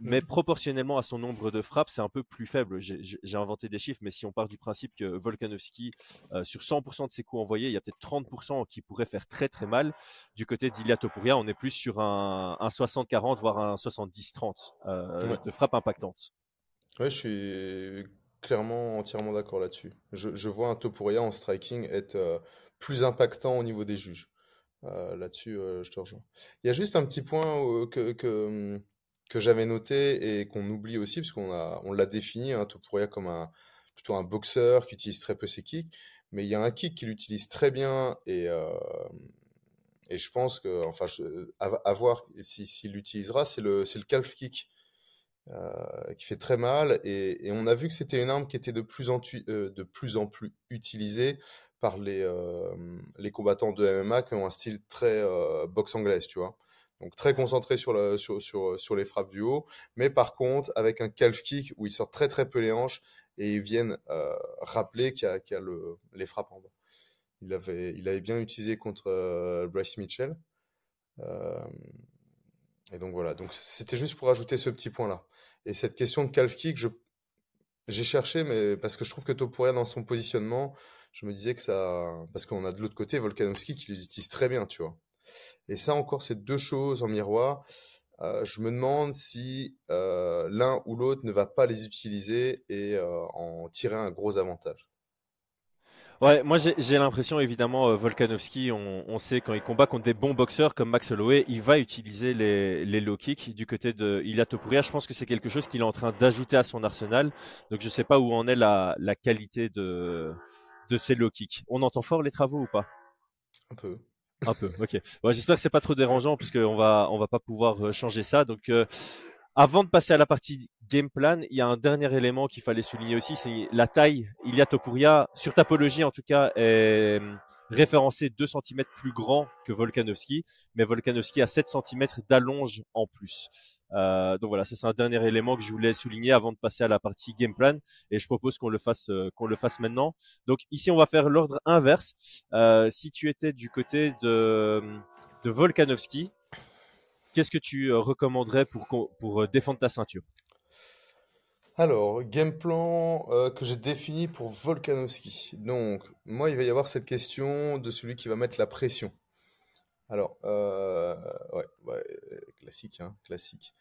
Speaker 1: mais proportionnellement à son nombre de frappes, c'est un peu plus faible. J'ai- inventé des chiffres, mais si on part du principe que Volkanovski, euh, sur 100% de ses coups envoyés, il y a peut-être 30% qui pourraient faire très très mal. Du côté d'Ilia Topuria, on est plus sur un, un 60-40, voire un 70-30 euh,
Speaker 5: Ouais.
Speaker 1: de frappes impactantes.
Speaker 5: Ouais, je suis clairement entièrement d'accord là-dessus. Je, je vois un Topuria en striking être euh, plus impactant au niveau des juges. Là-dessus, je te rejoins. Il y a juste un petit point que, que, que j'avais noté et qu'on oublie aussi, parce qu'on on l'a défini, hein, Topuria comme un, plutôt un boxeur qui utilise très peu ses kicks, mais il y a un kick qu'il utilise très bien et, euh, et je pense que, enfin, je- à, voir si- s'il l'utilisera, c'est le, le calf kick euh, qui fait très mal. Et, et on a vu que c'était une arme qui était de plus en, euh, de plus, en plus utilisée par les, les combattants de MMA qui ont un style très boxe anglaise, tu vois. Donc très concentré sur, sur, sur, sur les frappes du haut, mais par contre avec un calf kick où ils sortent très très peu les hanches et ils viennent euh, rappeler qu'il y a, qu'il y a le, les frappes en bas. Il avait, il avait bien utilisé contre euh, Bryce Mitchell. Euh, et donc voilà, donc c'était juste pour ajouter ce petit point-là. Et cette question de calf kick, je, j'ai cherché, mais parce que je trouve que Topuria dans son positionnement, je me disais que ça, parce qu'on a de l'autre côté Volkanovski qui les utilise très bien, tu vois. Et ça encore, c'est deux choses en miroir. Euh, je me demande si euh, l'un ou l'autre ne va pas les utiliser et euh, en tirer un gros avantage.
Speaker 1: Ouais, moi j'ai l'impression évidemment Volkanovski, on, on sait quand il combat contre des bons boxeurs comme Max Holloway, il va utiliser les, les low kicks du côté de Ilia Topuria. Je pense que c'est quelque chose qu'il est en train d'ajouter à son arsenal. Donc je sais pas où en est la, la qualité de de ces low kicks. On entend fort les travaux ou pas?
Speaker 5: Un peu.
Speaker 1: Un peu. Ok. Bon, J'espère que c'est pas trop dérangeant puisque on va on va pas pouvoir euh, changer ça. Donc euh, avant de passer à la partie game plan, il y a un dernier élément qu'il fallait souligner aussi, c'est la taille. Ilia Topuria, sur Tapologie en tout cas, est référencé 2 cm plus grand que Volkanovski, mais Volkanovski a 7 cm d'allonge en plus. Euh, donc voilà, ça c'est un dernier élément que je voulais souligner avant de passer à la partie game plan, et je propose qu'on le fasse euh, qu'on le fasse maintenant. Donc ici on va faire l'ordre inverse. Euh, si tu étais du côté de de Volkanovski, qu'est-ce que tu recommanderais pour, pour défendre ta ceinture?
Speaker 5: Alors, game plan euh, que j'ai défini pour Volkanovski. Donc, moi, il va y avoir cette question de celui qui va mettre la pression. Alors, euh, ouais, ouais, classique, hein, classique.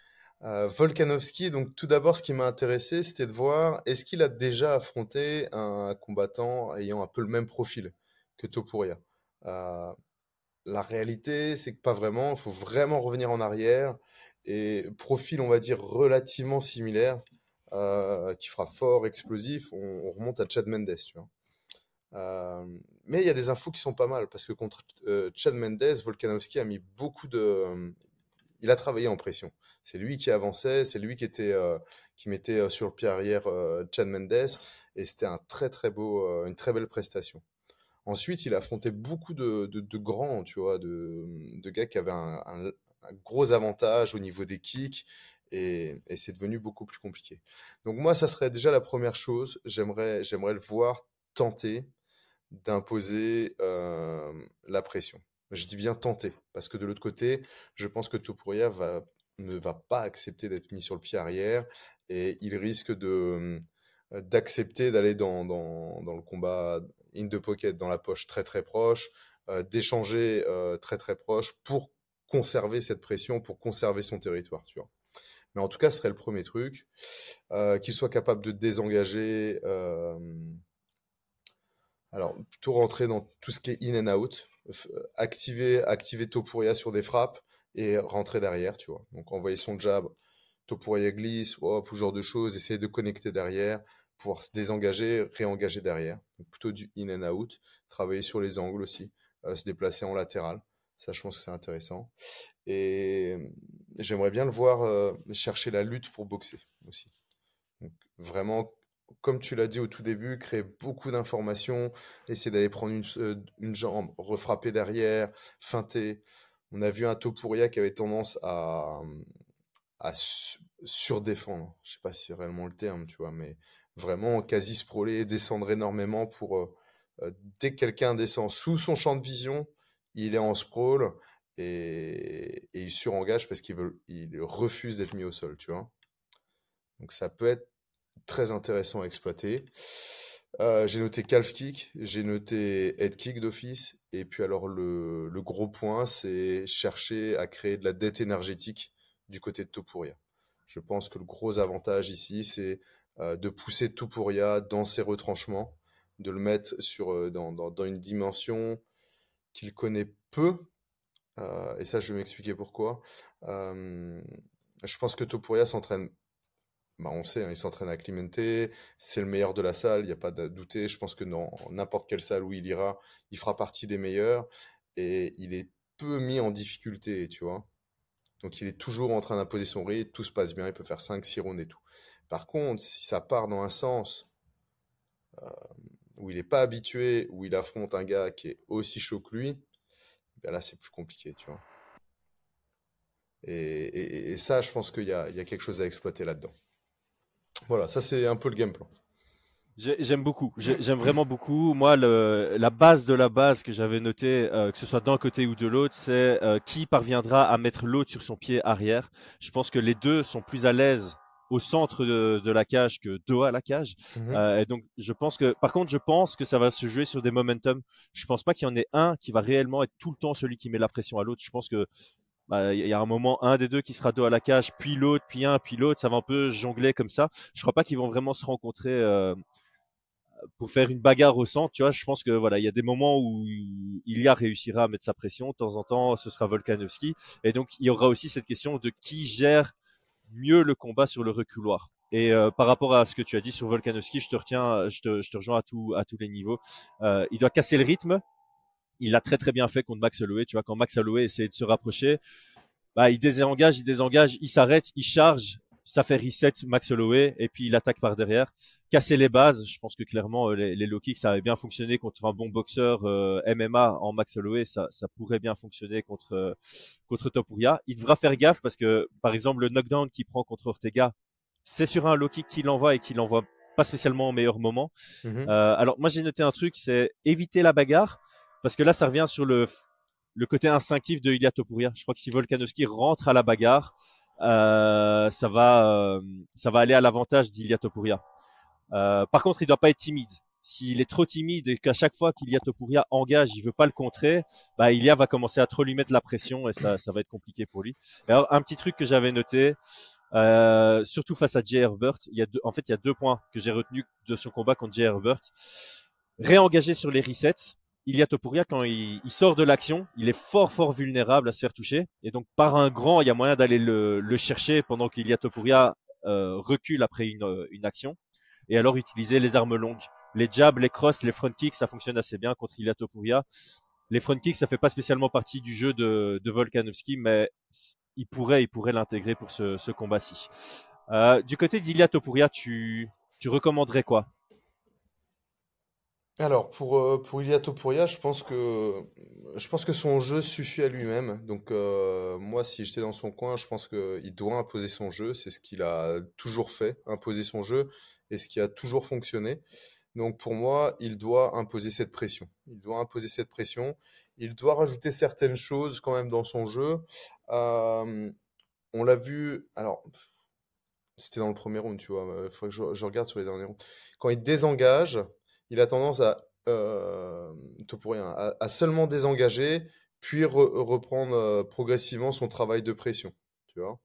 Speaker 5: Euh, Volkanovski, donc tout d'abord, ce qui m'a intéressé, c'était de voir est-ce qu'il a déjà affronté un combattant ayant un peu le même profil que Topuria? La réalité, c'est que pas vraiment. Il faut vraiment revenir en arrière et profil, on va dire, relativement similaire qui fera fort, explosif, on, on remonte à Chad Mendes, tu vois. Euh, mais il y a des infos qui sont pas mal, parce que contre euh, Chad Mendes, Volkanovski a mis beaucoup de... Il a travaillé en pression. C'est lui qui avançait, c'est lui qui, était, euh, qui mettait euh, sur le pied arrière euh, Chad Mendes, et c'était un très très beau, euh, une très belle prestation. Ensuite, il a affronté beaucoup de, de, grands, tu vois, de, de gars qui avaient un, un gros avantage au niveau des kicks, et, c'est devenu beaucoup plus compliqué. Donc moi, ça serait déjà la première chose. J'aimerais, j'aimerais le voir tenter d'imposer euh, la pression. Je dis bien tenter, parce que de l'autre côté, je pense que Topuria ne va pas accepter d'être mis sur le pied arrière, et il risque de d'accepter d'aller dans, dans, le combat in the pocket, dans la poche très très proche, euh, d'échanger euh, très très proche pour conserver cette pression, pour conserver son territoire. Mais en tout cas, ce serait le premier truc. Euh, qu'il soit capable de désengager. Euh... Alors, plutôt rentrer dans tout ce qui est in and out, activer, activer Topuria sur des frappes et rentrer derrière, tu vois. Donc, envoyer son jab, Topuria glisse, hop, ce genre de choses, essayer de connecter derrière, pouvoir se désengager, réengager derrière. Plutôt du in and out, travailler sur les angles aussi, se déplacer en latéral. Ça, je pense que c'est intéressant. Et j'aimerais bien le voir chercher la lutte pour boxer aussi. Donc, vraiment, comme tu l'as dit au tout début, créer beaucoup d'informations, essayer d'aller prendre une, jambe, refrapper derrière, feinter. On a vu un Topuria qui avait tendance à, à surdéfendre. Je sais pas si c'est réellement le terme, tu vois, mais vraiment quasi sprawler, descendre énormément pour dès que quelqu'un descend sous son champ de vision, il est en sprawl et, il surengage parce qu'il il refuse d'être mis au sol, tu vois. Donc ça peut être très intéressant à exploiter. Euh, j'ai noté calf kick, j'ai noté head kick d'office, et puis alors le, gros point, c'est chercher à créer de la dette énergétique du côté de Topuria. Je pense que le gros avantage ici, c'est euh, de pousser Topuria dans ses retranchements, de le mettre sur, euh, dans, une dimension qu'il connaît peu, euh, et ça je vais m'expliquer pourquoi. Je pense que Topuria s'entraîne, bah, on sait, hein, il s'entraîne à Clemente, c'est le meilleur de la salle, il n'y a pas de douter. Je pense que dans n'importe quelle salle où il ira, il fera partie des meilleurs, et il est peu mis en difficulté, tu vois. Donc il est toujours en train d'imposer son rythme, tout se passe bien, il peut faire 5-6 rounds et tout. Par contre, si ça part dans un sens où il n'est pas habitué, où il affronte un gars qui est aussi chaud que lui, ben là c'est plus compliqué, tu vois. Et, ça, je pense qu'il y, a, quelque chose à exploiter là-dedans. Voilà, ça c'est un peu le game plan.
Speaker 1: J'aime beaucoup, j'aime vraiment beaucoup. Moi, la base de la base que j'avais noté, euh, que ce soit d'un côté ou de l'autre, c'est euh, qui parviendra à mettre l'autre sur son pied arrière. Je pense que les deux sont plus à l'aise au centre de, la cage que dos à la cage. Mhm. Euh, et donc, je pense que, par contre, je pense que ça va se jouer sur des momentum. Je pense pas qu'il y en ait un qui va réellement être tout le temps celui qui met la pression à l'autre. Je pense que bah, il y a un moment un des deux qui sera dos à la cage, puis l'autre, puis un, puis l'autre. Ça va un peu jongler comme ça. Je crois pas qu'ils vont vraiment se rencontrer. Euh, pour faire une bagarre au centre, tu vois, je pense que voilà, il y a des moments où Ilya réussira à mettre sa pression, de temps en temps, ce sera Volkanovski, et donc il y aura aussi cette question de qui gère mieux le combat sur le reculoir. Et euh, par rapport à ce que tu as dit sur Volkanovski, je te retiens, je te, je rejoins à, tous les niveaux. Euh, il doit casser le rythme. Il l'a très très bien fait contre Max Holloway. Tu vois, quand Max Holloway essaie de se rapprocher, bah, il désengage, il désengage, il s'arrête, il charge, ça fait reset Max Holloway et puis il attaque par derrière. Casser les bases, je pense que clairement euh, les, les low kicks ça avait bien fonctionné contre un bon boxeur euh, MMA en Max Holloway, ça, ça pourrait bien fonctionner contre euh, contre Topuria. Il devra faire gaffe parce que par exemple le knockdown qu'il prend contre Ortega, c'est sur un low kick qu'il envoie et qu'il envoie pas spécialement au meilleur moment. Mhm. Euh, alors moi j'ai noté un truc, c'est éviter la bagarre parce que là ça revient sur le le côté instinctif de Ilya Topuria. Je crois que si Volkanovski rentre à la bagarre, euh, ça va, euh, ça va aller à l'avantage d'Ilia Topuria. Euh, par contre, il doit pas être timide. S'il est trop timide et qu'à chaque fois qu'Ilia Topuria engage, il veut pas le contrer, bah Ilia va commencer à trop lui mettre la pression et ça, ça va être compliqué pour lui. Alors un petit truc que j'avais noté, euh, surtout face à Jay Herbert, il y a deux, en fait il y a deux points que j'ai retenus de son combat contre Jay Herbert. Réengager sur les resets, Ilia Topuria, quand il, sort de l'action, il est fort, fort vulnérable à se faire toucher. Et donc, par un grand, il y a moyen d'aller le, chercher pendant qu'Ilia Topuria euh, recule après une, une, action. Et alors, utiliser les armes longues. Les jabs, les crosses, les front kicks, ça fonctionne assez bien contre Ilia Topuria. Les front kicks, ça fait pas spécialement partie du jeu de, de Volkanovski, mais il pourrait, il pourrait l'intégrer pour ce, ce combat-ci. Euh, du côté d'Ilia Topuria, tu, tu recommanderais quoi?
Speaker 5: Alors, pour, euh, pour Topuria, je pense que, je pense que son jeu suffit à lui-même. Donc, euh, moi, si j'étais dans son coin, je pense qu'il doit imposer son jeu. C'est ce qu'il a toujours fait, imposer son jeu, et ce qui a toujours fonctionné. Donc, pour moi, il doit imposer cette pression. Il doit imposer cette pression. Il doit rajouter certaines choses quand même dans son jeu. Euh, on l'a vu, alors, c'était dans le premier round, tu vois. Il faudrait que je regarde sur les derniers rounds. Quand il désengage, il a tendance à, euh, tout pour rien, à, seulement désengager, puis reprendre euh, progressivement son travail de pression. Tu vois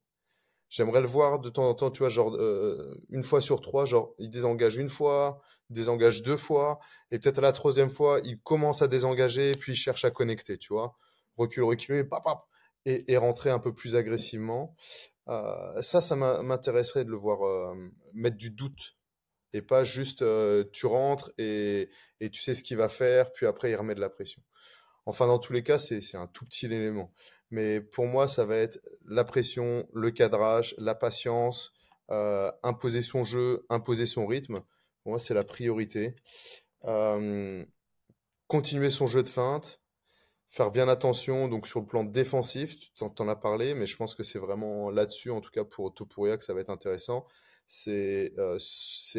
Speaker 5: J'aimerais le voir de temps en temps, tu vois, genre euh, une fois sur trois, genre il désengage une fois, il désengage deux fois, et peut-être à la troisième fois, il commence à désengager, puis il cherche à connecter, tu vois. Recule, pap, et, rentrer un peu plus agressivement. Ça, ça m'intéresserait de le voir mettre du doute et pas juste tu rentres et, tu sais ce qu'il va faire, puis après il remet de la pression. Enfin, dans tous les cas, c'est un tout petit élément. Mais pour moi, ça va être la pression, le cadrage, la patience, imposer son jeu, imposer son rythme. Pour moi, c'est la priorité. Continuer son jeu de feinte, faire bien attention donc sur le plan défensif, tu t'en as parlé, mais je pense que c'est vraiment là-dessus, en tout cas pour Topuria, que ça va être intéressant. C'est euh,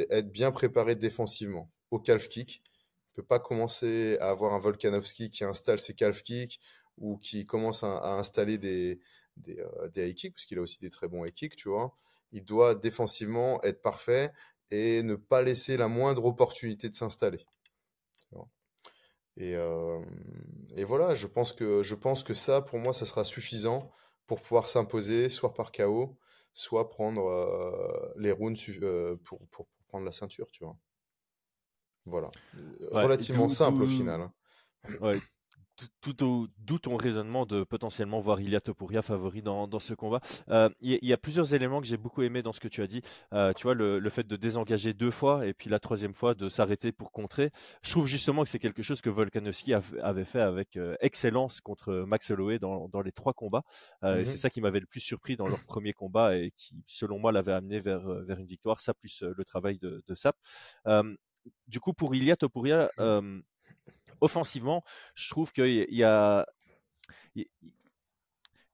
Speaker 5: être bien préparé défensivement au calf kick. Il ne peut pas commencer à avoir un Volkanovski qui installe ses calf kicks ou qui commence à, installer des, des, euh, des high kicks, parce qu'il a aussi des très bons high kicks, tu vois. Il doit défensivement être parfait et ne pas laisser la moindre opportunité de s'installer. Et, euh, et, voilà, je pense, que, je pense que ça, pour moi, ça sera suffisant pour pouvoir s'imposer, soit par KO, soit prendre euh, les rounds euh, pour, pour, prendre la ceinture, tu vois. Voilà. Relativement simple au final. Hein.
Speaker 1: Ouais, d'où ton raisonnement de potentiellement voir Ilia Topuria favori dans, dans ce combat. Euh, il y, a plusieurs éléments que j'ai beaucoup aimé dans ce que tu as dit. Euh, tu vois, le, le, fait de désengager deux fois et puis la troisième fois de s'arrêter pour contrer. Je trouve justement que c'est quelque chose que Volkanovski avait fait avec euh, excellence contre Max Holloway dans, dans les trois combats. Et c'est ça qui m'avait le plus surpris dans leur premier combat et qui, selon moi, l'avait amené vers, vers une victoire. Ça plus le travail de, de Sap. du coup, pour Ilia Topuria, offensivement, je trouve qu'il y a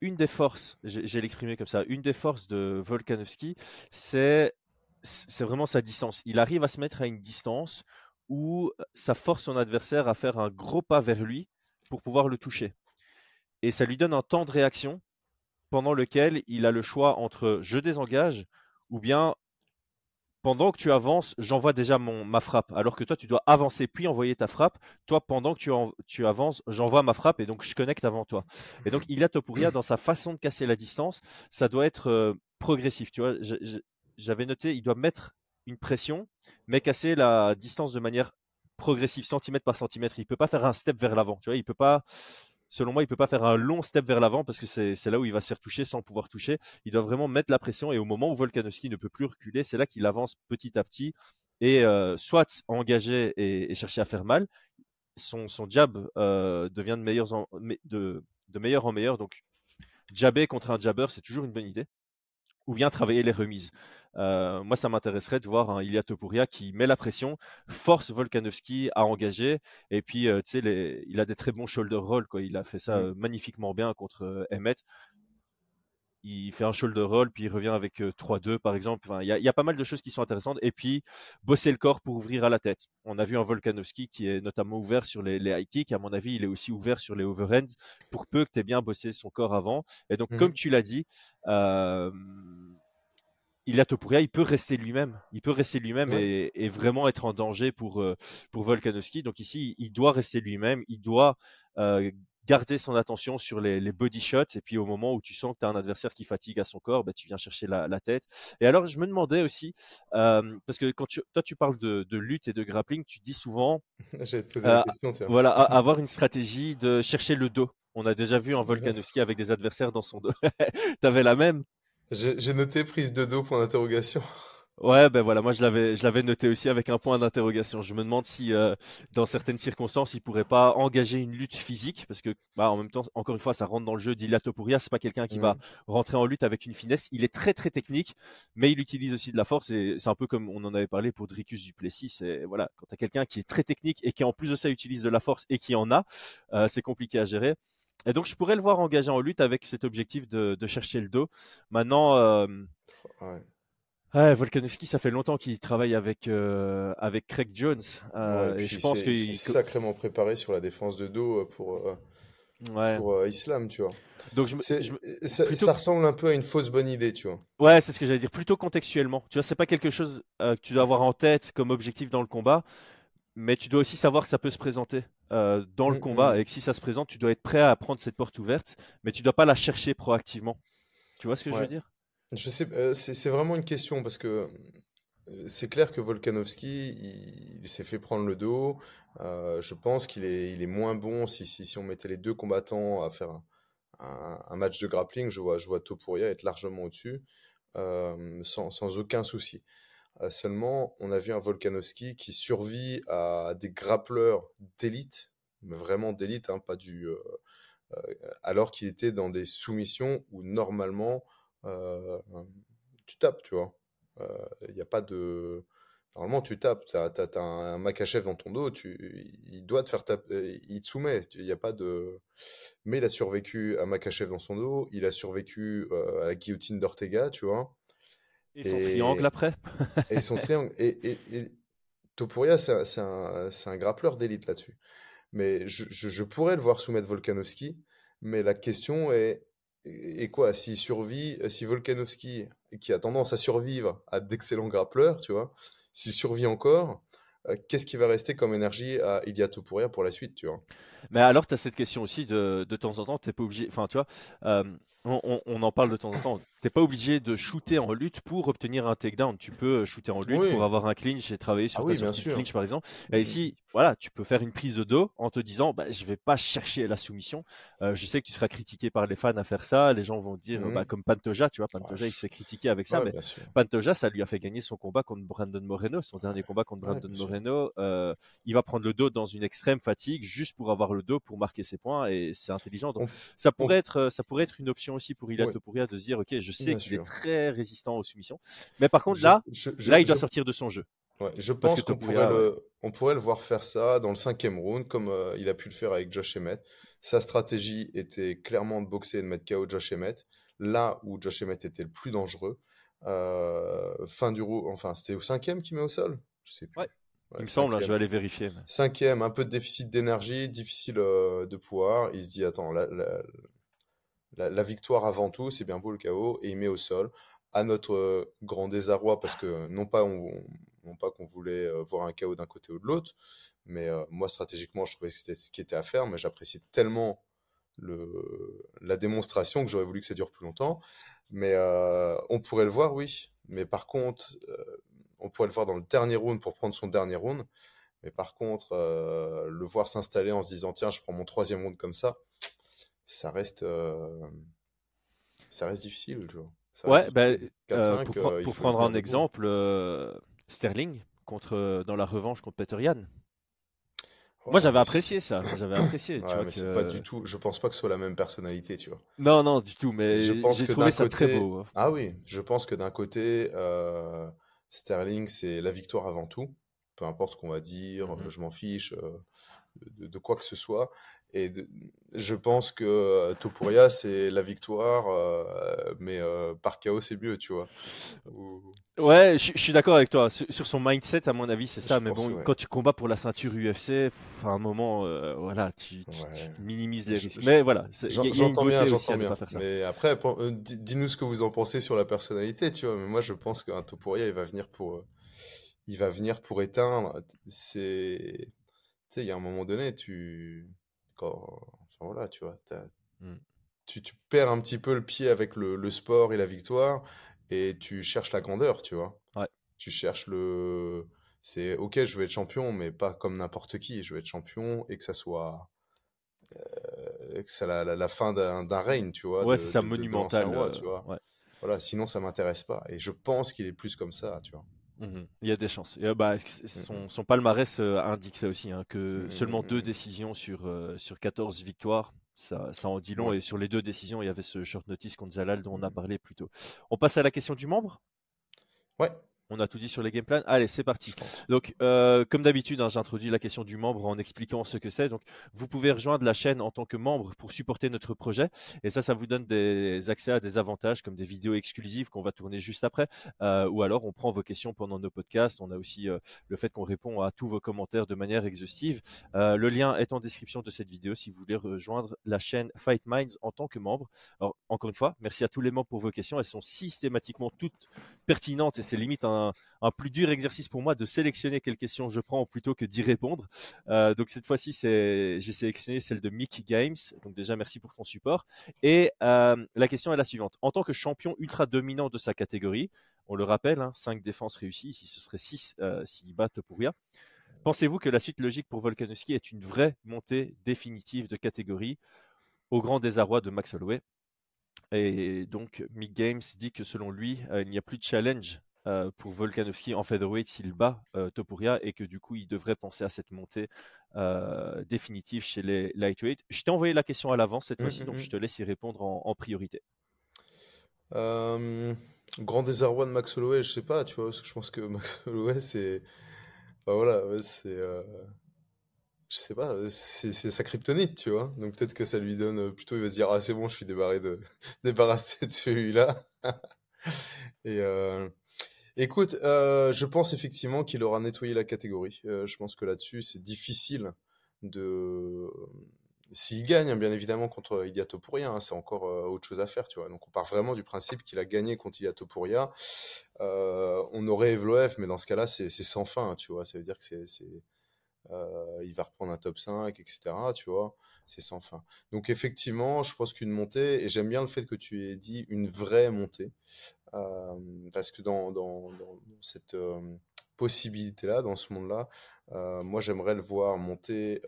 Speaker 1: une des forces, j'ai l'exprimé comme ça, une des forces de Volkanovski, c'est c'est vraiment sa distance. Il arrive à se mettre à une distance où ça force son adversaire à faire un gros pas vers lui pour pouvoir le toucher. Et ça lui donne un temps de réaction pendant lequel il a le choix entre je désengage ou bien pendant que tu avances, j'envoie déjà ma frappe. Alors que toi, tu dois avancer puis envoyer ta frappe. Toi, pendant que tu, avances, j'envoie ma frappe et donc je connecte avant toi. Et donc, Ilya Topuria, dans sa façon de casser la distance, ça doit être euh, progressif. J'avais noté, il doit mettre une pression, mais casser la distance de manière progressive, centimètre par centimètre. Il peut pas faire un step vers l'avant. Tu vois, il peut pas selon moi, il peut pas faire un long step vers l'avant parce que c'est là où il va se faire toucher sans pouvoir toucher. Il doit vraiment mettre la pression et au moment où Volkanovski ne peut plus reculer, c'est là qu'il avance petit à petit et euh, soit engager et, chercher à faire mal. Son, son jab euh, devient de, meilleur en, de, de meilleur en meilleur. Donc, jabber contre un jabber, c'est toujours une bonne idée ou bien travailler les remises. Euh, moi, ça m'intéresserait de voir un Ilya Topuria qui met la pression, force Volkanovski à engager, et puis, euh, tu sais, il a des très bons shoulder roll, quoi. Il a fait ça euh, magnifiquement bien contre Emmett. Il fait un shoulder roll, puis il revient avec 3-2, par exemple. il y, a pas mal de choses qui sont intéressantes. Et puis, bosser le corps pour ouvrir à la tête. On a vu un Volkanovski qui est notamment ouvert sur les, les high kicks. À mon avis, il est aussi ouvert sur les overhands, pour peu que tu aies bien bossé son corps avant. Et donc, comme mmh tu l'as dit, il a Topuria, il peut rester lui-même. Il peut rester lui-même et, vraiment être en danger pour, euh, pour Volkanovski. Donc ici, il doit rester lui-même. Il doit euh, garder son attention sur les, body shots. Et puis au moment où tu sens que tu as un adversaire qui fatigue à son corps, bah, tu viens chercher la, tête. Et alors, je me demandais aussi, euh, parce que quand toi tu parles de, lutte et de grappling, tu dis souvent.
Speaker 5: La question, tiens.
Speaker 1: Voilà, avoir une stratégie de chercher le dos. On a déjà vu un Volkanovski avec des adversaires dans son dos. tu avais la même?
Speaker 5: J'ai noté prise de dos, point d'interrogation.
Speaker 1: Ouais, ben voilà, moi je l'avais, je l'avais noté aussi avec un point d'interrogation. Je me demande si, euh, dans certaines circonstances, il pourrait pas engager une lutte physique, parce que, bah, en même temps, encore une fois, ça rentre dans le jeu d'Ilia Topuria. C'est pas quelqu'un qui va mm. rentrer en lutte avec une finesse. Il est très très technique, mais il utilise aussi de la force. Et c'est un peu comme on en avait parlé pour Dricus Duplessis. C'est voilà, quand t'as quelqu'un qui est très technique et qui en plus de ça utilise de la force et qui en a, euh, c'est compliqué à gérer. Et donc, je pourrais le voir engagé en lutte avec cet objectif de, chercher le dos. Maintenant, euh, ouais. Volkanovski, ça fait longtemps qu'il travaille avec, euh, avec Craig Jones.
Speaker 5: Euh, et je pense qu'il est sacrément préparé sur la défense de dos pour, pour Islam, tu vois. Donc je, ça, ressemble un peu à une fausse bonne idée, tu vois.
Speaker 1: Ouais, c'est ce que j'allais dire. Plutôt contextuellement. Tu vois, c'est pas quelque chose que tu dois avoir en tête comme objectif dans le combat mais tu dois aussi savoir que ça peut se présenter euh, dans le mm, combat mm. et que si ça se présente, tu dois être prêt à prendre cette porte ouverte, mais tu dois pas la chercher proactivement. Tu vois ce que je veux dire?
Speaker 5: Je sais, euh, c'est vraiment une question parce que euh, c'est clair que Volkanovski, il, il s'est fait prendre le dos. Euh, je pense qu'il est, il est moins bon si, si, si on mettait les deux combattants à faire un, un- un match de grappling. Je vois, je vois Topuria être largement au-dessus, euh, sans, sans aucun souci. Euh, seulement, on a vu un Volkanovski qui survit à des grappleurs d'élite, vraiment d'élite, hein, pas du, euh, euh, alors qu'il était dans des soumissions où normalement tu tapes, tu vois. Il n'y a pas de. Normalement, tu tapes, tu as, un, Makachev dans ton dos, tu, il doit te faire taper, il te soumet, il n'y a pas de. Mais il a survécu à Makachev dans son dos, il a survécu à la guillotine d'Ortega, tu vois.
Speaker 1: Et son triangle après
Speaker 5: Et son triangle. Et, et, et Topuria, c'est un, un, un grappleur d'élite là-dessus. Mais je, je, je, pourrais le voir soumettre Volkanovski, mais la question est, et quoi, s'il survit, si Volkanovski, qui a tendance à survivre à d'excellents grappleurs, tu vois, s'il survit encore, euh, qu'est-ce qui va rester comme énergie à Ilia Topuria pour la suite, tu vois?
Speaker 1: Mais alors, tu as cette question aussi de, de temps en temps, tu n'es pas obligé, enfin, tu vois, euh, on, en parle de temps en temps, tu n'es pas obligé de shooter en lutte pour obtenir un takedown. Tu peux shooter en lutte oui. pour avoir un clinch et travailler sur
Speaker 5: ah oui,
Speaker 1: clinch, par exemple. Et ici, voilà, tu peux faire une prise de dos en te disant, bah, je vais pas chercher la soumission. Euh, je sais que tu seras critiqué par les fans à faire ça. Les gens vont dire, bah, comme Pantoja, tu vois, Pantoja,
Speaker 5: Ouais.
Speaker 1: il se fait critiquer avec ça,
Speaker 5: Ouais,
Speaker 1: mais. Pantoja, ça lui a fait gagner son combat contre Brandon Moreno, son dernier combat contre Brandon. Moreno. Euh, il va prendre le dos dans une extrême fatigue juste pour avoir le dos pour marquer ses points et c'est intelligent. Donc
Speaker 5: On-
Speaker 1: ça pourrait être, ça pourrait être une option aussi pour
Speaker 5: Ouais.
Speaker 1: Topuria de se dire, ok, je sais qu'il est très résistant aux soumissions, mais par contre
Speaker 5: Je-
Speaker 1: là,
Speaker 5: je- je-
Speaker 1: là, il doit sortir de son jeu.
Speaker 5: Ouais, je
Speaker 1: Parce
Speaker 5: pense qu'on pourrait le, on pourrait le voir faire ça dans le cinquième round, comme euh, il a pu le faire avec Josh Emmett. Sa stratégie était clairement de boxer et de mettre KO Josh Emmett, là où Josh Emmett était le plus dangereux. Euh, fin du round, enfin, c'était au cinquième qu'il met au sol? Je sais plus.
Speaker 1: Ouais. Il me semble, hein, je vais aller vérifier. mais-
Speaker 5: Cinquième, un peu de déficit d'énergie, difficile euh, de pouvoir. Il se dit, attends, la, la, la- la victoire avant tout, c'est bien beau le KO, et il met au sol. À notre euh, grand désarroi, parce que non pas, on, non pas qu'on voulait euh, voir un KO d'un côté ou de l'autre, mais moi, stratégiquement, je trouvais que c'était ce qui était à faire, mais j'appréciais tellement le, la démonstration que j'aurais voulu que ça dure plus longtemps. Mais on pourrait le voir, oui. Mais par contre, on pourrait le voir dans le dernier round pour prendre son dernier round. Mais par contre, euh, le voir s'installer en se disant, tiens, je prends mon troisième round comme ça, ça reste, euh, ça reste difficile, tu vois. Ça
Speaker 1: Ouais, bah, euh,
Speaker 5: 4-5,
Speaker 1: pour, prendre un exemple, Sterling contre dans la revanche contre Peter Yan. Moi, j'avais apprécié ça. J'avais apprécié. tu
Speaker 5: Ouais,
Speaker 1: vois
Speaker 5: mais
Speaker 1: que-
Speaker 5: pas du tout. Je pense pas que ce soit la même personnalité, tu vois.
Speaker 1: Non, non, du tout. Mais
Speaker 5: Je pense
Speaker 1: j'ai
Speaker 5: que
Speaker 1: trouvé ça très beau. hein.
Speaker 5: Ah oui, je pense que d'un côté, euh, Sterling, c'est la victoire avant tout. Peu importe ce qu'on va dire, euh, je m'en fiche euh, de, de quoi que ce soit. Et de- je pense que euh, Topuria, c'est la victoire, euh, mais euh, par chaos, c'est mieux, tu vois. Ou-
Speaker 1: Ouais, je, je suis d'accord avec toi. Sur, sur son mindset, à mon avis, c'est ça.
Speaker 5: Je
Speaker 1: Mais bon,
Speaker 5: ouais.
Speaker 1: quand tu combats pour la ceinture UFC, pff, à un moment, euh, voilà, tu, tu-
Speaker 5: Ouais.
Speaker 1: tu minimises les risques.
Speaker 5: je-
Speaker 1: Mais voilà,
Speaker 5: J'entends bien, j'entends bien. Mais après, dis-nous ce que vous en pensez sur la personnalité, tu vois. Mais moi, je pense qu'un Topuria, il va venir pour, il va venir pour éteindre. C'est, tu sais, il y a un moment donné, tu, quand, enfin voilà, tu vois, t'as-
Speaker 1: Mm.
Speaker 5: tu, tu perds un petit peu le pied avec le, le sport et la victoire, et tu cherches la grandeur, tu vois.
Speaker 1: Ouais.
Speaker 5: Tu cherches le, c'est ok, je veux être champion, mais pas comme n'importe qui. Je veux être champion et que ça soit euh, que la, la, la fin d'un règne, tu vois,
Speaker 1: Ouais, c'est ça,
Speaker 5: de-
Speaker 1: monumental.
Speaker 5: roi,
Speaker 1: euh,
Speaker 5: tu vois.
Speaker 1: ouais.
Speaker 5: Voilà, sinon ça m'intéresse pas. Et je pense qu'il est plus comme ça, tu vois.
Speaker 1: Mhm. Il y a des chances. Et, euh, bah, c-
Speaker 5: Mhm.
Speaker 1: son, son palmarès euh, indique ça aussi, hein, que seulement deux décisions sur, euh, sur 14 victoires, ça, ça en dit long.
Speaker 5: Ouais.
Speaker 1: Et sur les deux décisions, il y avait ce short notice contre Zalal dont on a parlé plus tôt. On passe à la question du membre?
Speaker 5: Ouais,
Speaker 1: On a tout dit sur les game plans. Allez, c'est parti. Donc, euh, comme d'habitude, hein, j'introduis la question du membre en expliquant ce que c'est. Donc, vous pouvez rejoindre la chaîne en tant que membre pour supporter notre projet. Et ça, ça vous donne des accès à des avantages comme des vidéos exclusives qu'on va tourner juste après. Euh, ou alors, on prend vos questions pendant nos podcasts. On a aussi euh, le fait qu'on répond à tous vos commentaires de manière exhaustive. Le lien est en description de cette vidéo si vous voulez rejoindre la chaîne Fight Minds en tant que membre. Alors, encore une fois, merci à tous les membres pour vos questions. Elles sont systématiquement toutes pertinentes et c'est limite un, un, plus dur exercice pour moi de sélectionner quelles questions je prends plutôt que d'y répondre. Euh, donc cette fois-ci, j'ai sélectionné celle de Mickey Games. Donc déjà, merci pour ton support. Et euh, la question est la suivante. En tant que champion ultra dominant de sa catégorie, on le rappelle, hein, 5 défenses réussies, ici ce serait 6 euh, s'il bat Topuria. Pensez-vous que la suite logique pour Volkanovski est une vraie montée définitive de catégorie au grand désarroi de Max Holloway? Et donc, Mick Games dit que selon lui, euh, il n'y a plus de challenge euh, pour Volkanovski en featherweight s'il bat euh, Topuria et que du coup, il devrait penser à cette montée définitive chez les lightweight. Je t'ai envoyé la question à l'avance cette mmh, fois-ci, donc mmh, je mmh. te laisse y répondre en, priorité.
Speaker 5: grand désarroi de Max Holloway, je sais pas, tu vois, parce que je pense que Max Holloway, c'est. voilà, c'est je sais pas, c'est sa kryptonite, tu vois. Donc peut-être que ça lui donne plutôt, il va se dire ah c'est bon, je suis débarrassé de débarrassé de celui-là. Et euh, écoute, euh, je pense effectivement qu'il aura nettoyé la catégorie. Euh, je pense que là-dessus, c'est difficile de s'il gagne, hein, bien évidemment, contre Ilia Topuria, hein, c'est encore autre chose à faire, tu vois. Donc on part vraiment du principe qu'il a gagné contre Ilia Topuria. on aurait Evloev, mais dans ce cas-là, c'est sans fin, tu vois. Ça veut dire que c'est euh, il va reprendre un top 5, etc. Tu vois, c'est sans fin. Donc effectivement, je pense qu'une montée, et j'aime bien le fait que tu aies dit une vraie montée, euh, parce que dans, cette euh, possibilité-là, dans ce monde-là, moi j'aimerais le voir monter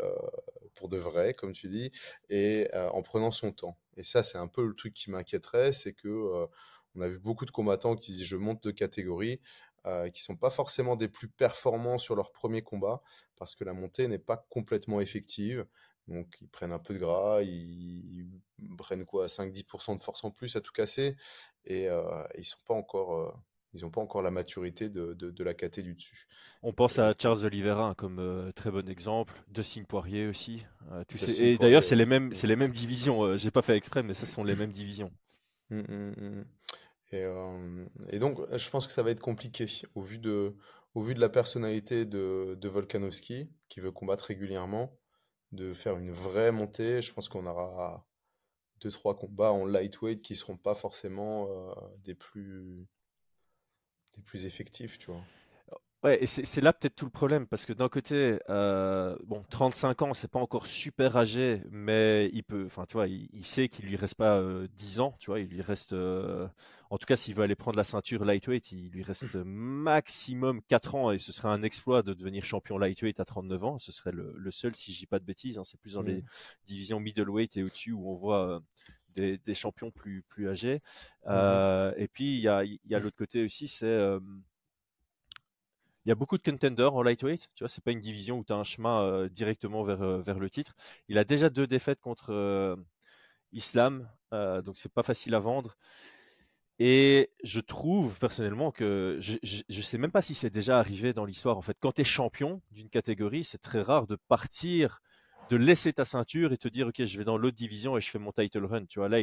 Speaker 5: pour de vrai, comme tu dis, et en prenant son temps. Et ça, c'est un peu le truc qui m'inquiéterait, c'est que on a vu beaucoup de combattants qui disent je monte de catégorie, euh, qui sont pas forcément des plus performants sur leur premier combat, parce que la montée n'est pas complètement effective. Donc ils prennent un peu de gras, ils, prennent quoi 5-10% de force en plus à tout casser, et euh, ils sont pas encore... Euh, ils n'ont pas encore la maturité de, de, la caté du dessus.
Speaker 1: On pense à Charles Oliveira comme très bon exemple, Dustin Poirier aussi. tu sais, et d'ailleurs, c'est les mêmes, c'est les mêmes divisions. J'ai pas fait exprès, mais ce sont les mêmes divisions.
Speaker 5: Mmh, mmh, mmh. Et, euh, et, donc, je pense que ça va être compliqué au vu de, au vu de la personnalité de, de Volkanovski, qui veut combattre régulièrement, de faire une vraie montée. Je pense qu'on aura deux, trois combats en lightweight qui seront pas forcément euh, des, plus, des plus effectifs, tu vois.
Speaker 1: Ouais, et c'est là peut-être tout le problème, parce que d'un côté, euh, bon, 35 ans, c'est pas encore super âgé, mais il peut, enfin, tu vois, il, sait qu'il lui reste pas 10 ans, tu vois, il lui reste, en tout cas, s'il veut aller prendre la ceinture lightweight, il lui reste maximum 4 ans, et ce serait un exploit de devenir champion lightweight à 39 ans, ce serait le, seul, si je dis pas de bêtises, hein, c'est plus dans les mmh. divisions middleweight et au-dessus où on voit des, champions plus, plus âgés. Mmh et puis, il y a, y a l'autre côté aussi, c'est il y a beaucoup de contenders en lightweight. Tu vois, c'est pas une division où tu as un chemin euh, directement vers, euh, vers le titre. Il a déjà deux défaites contre euh, Islam, donc c'est pas facile à vendre. Et je trouve personnellement que je ne sais même pas si c'est déjà arrivé dans l'histoire. En fait, quand tu es champion d'une catégorie, c'est très rare de partir de laisser ta ceinture et te dire ok je vais dans l'autre division et je fais mon title run tu vois. Là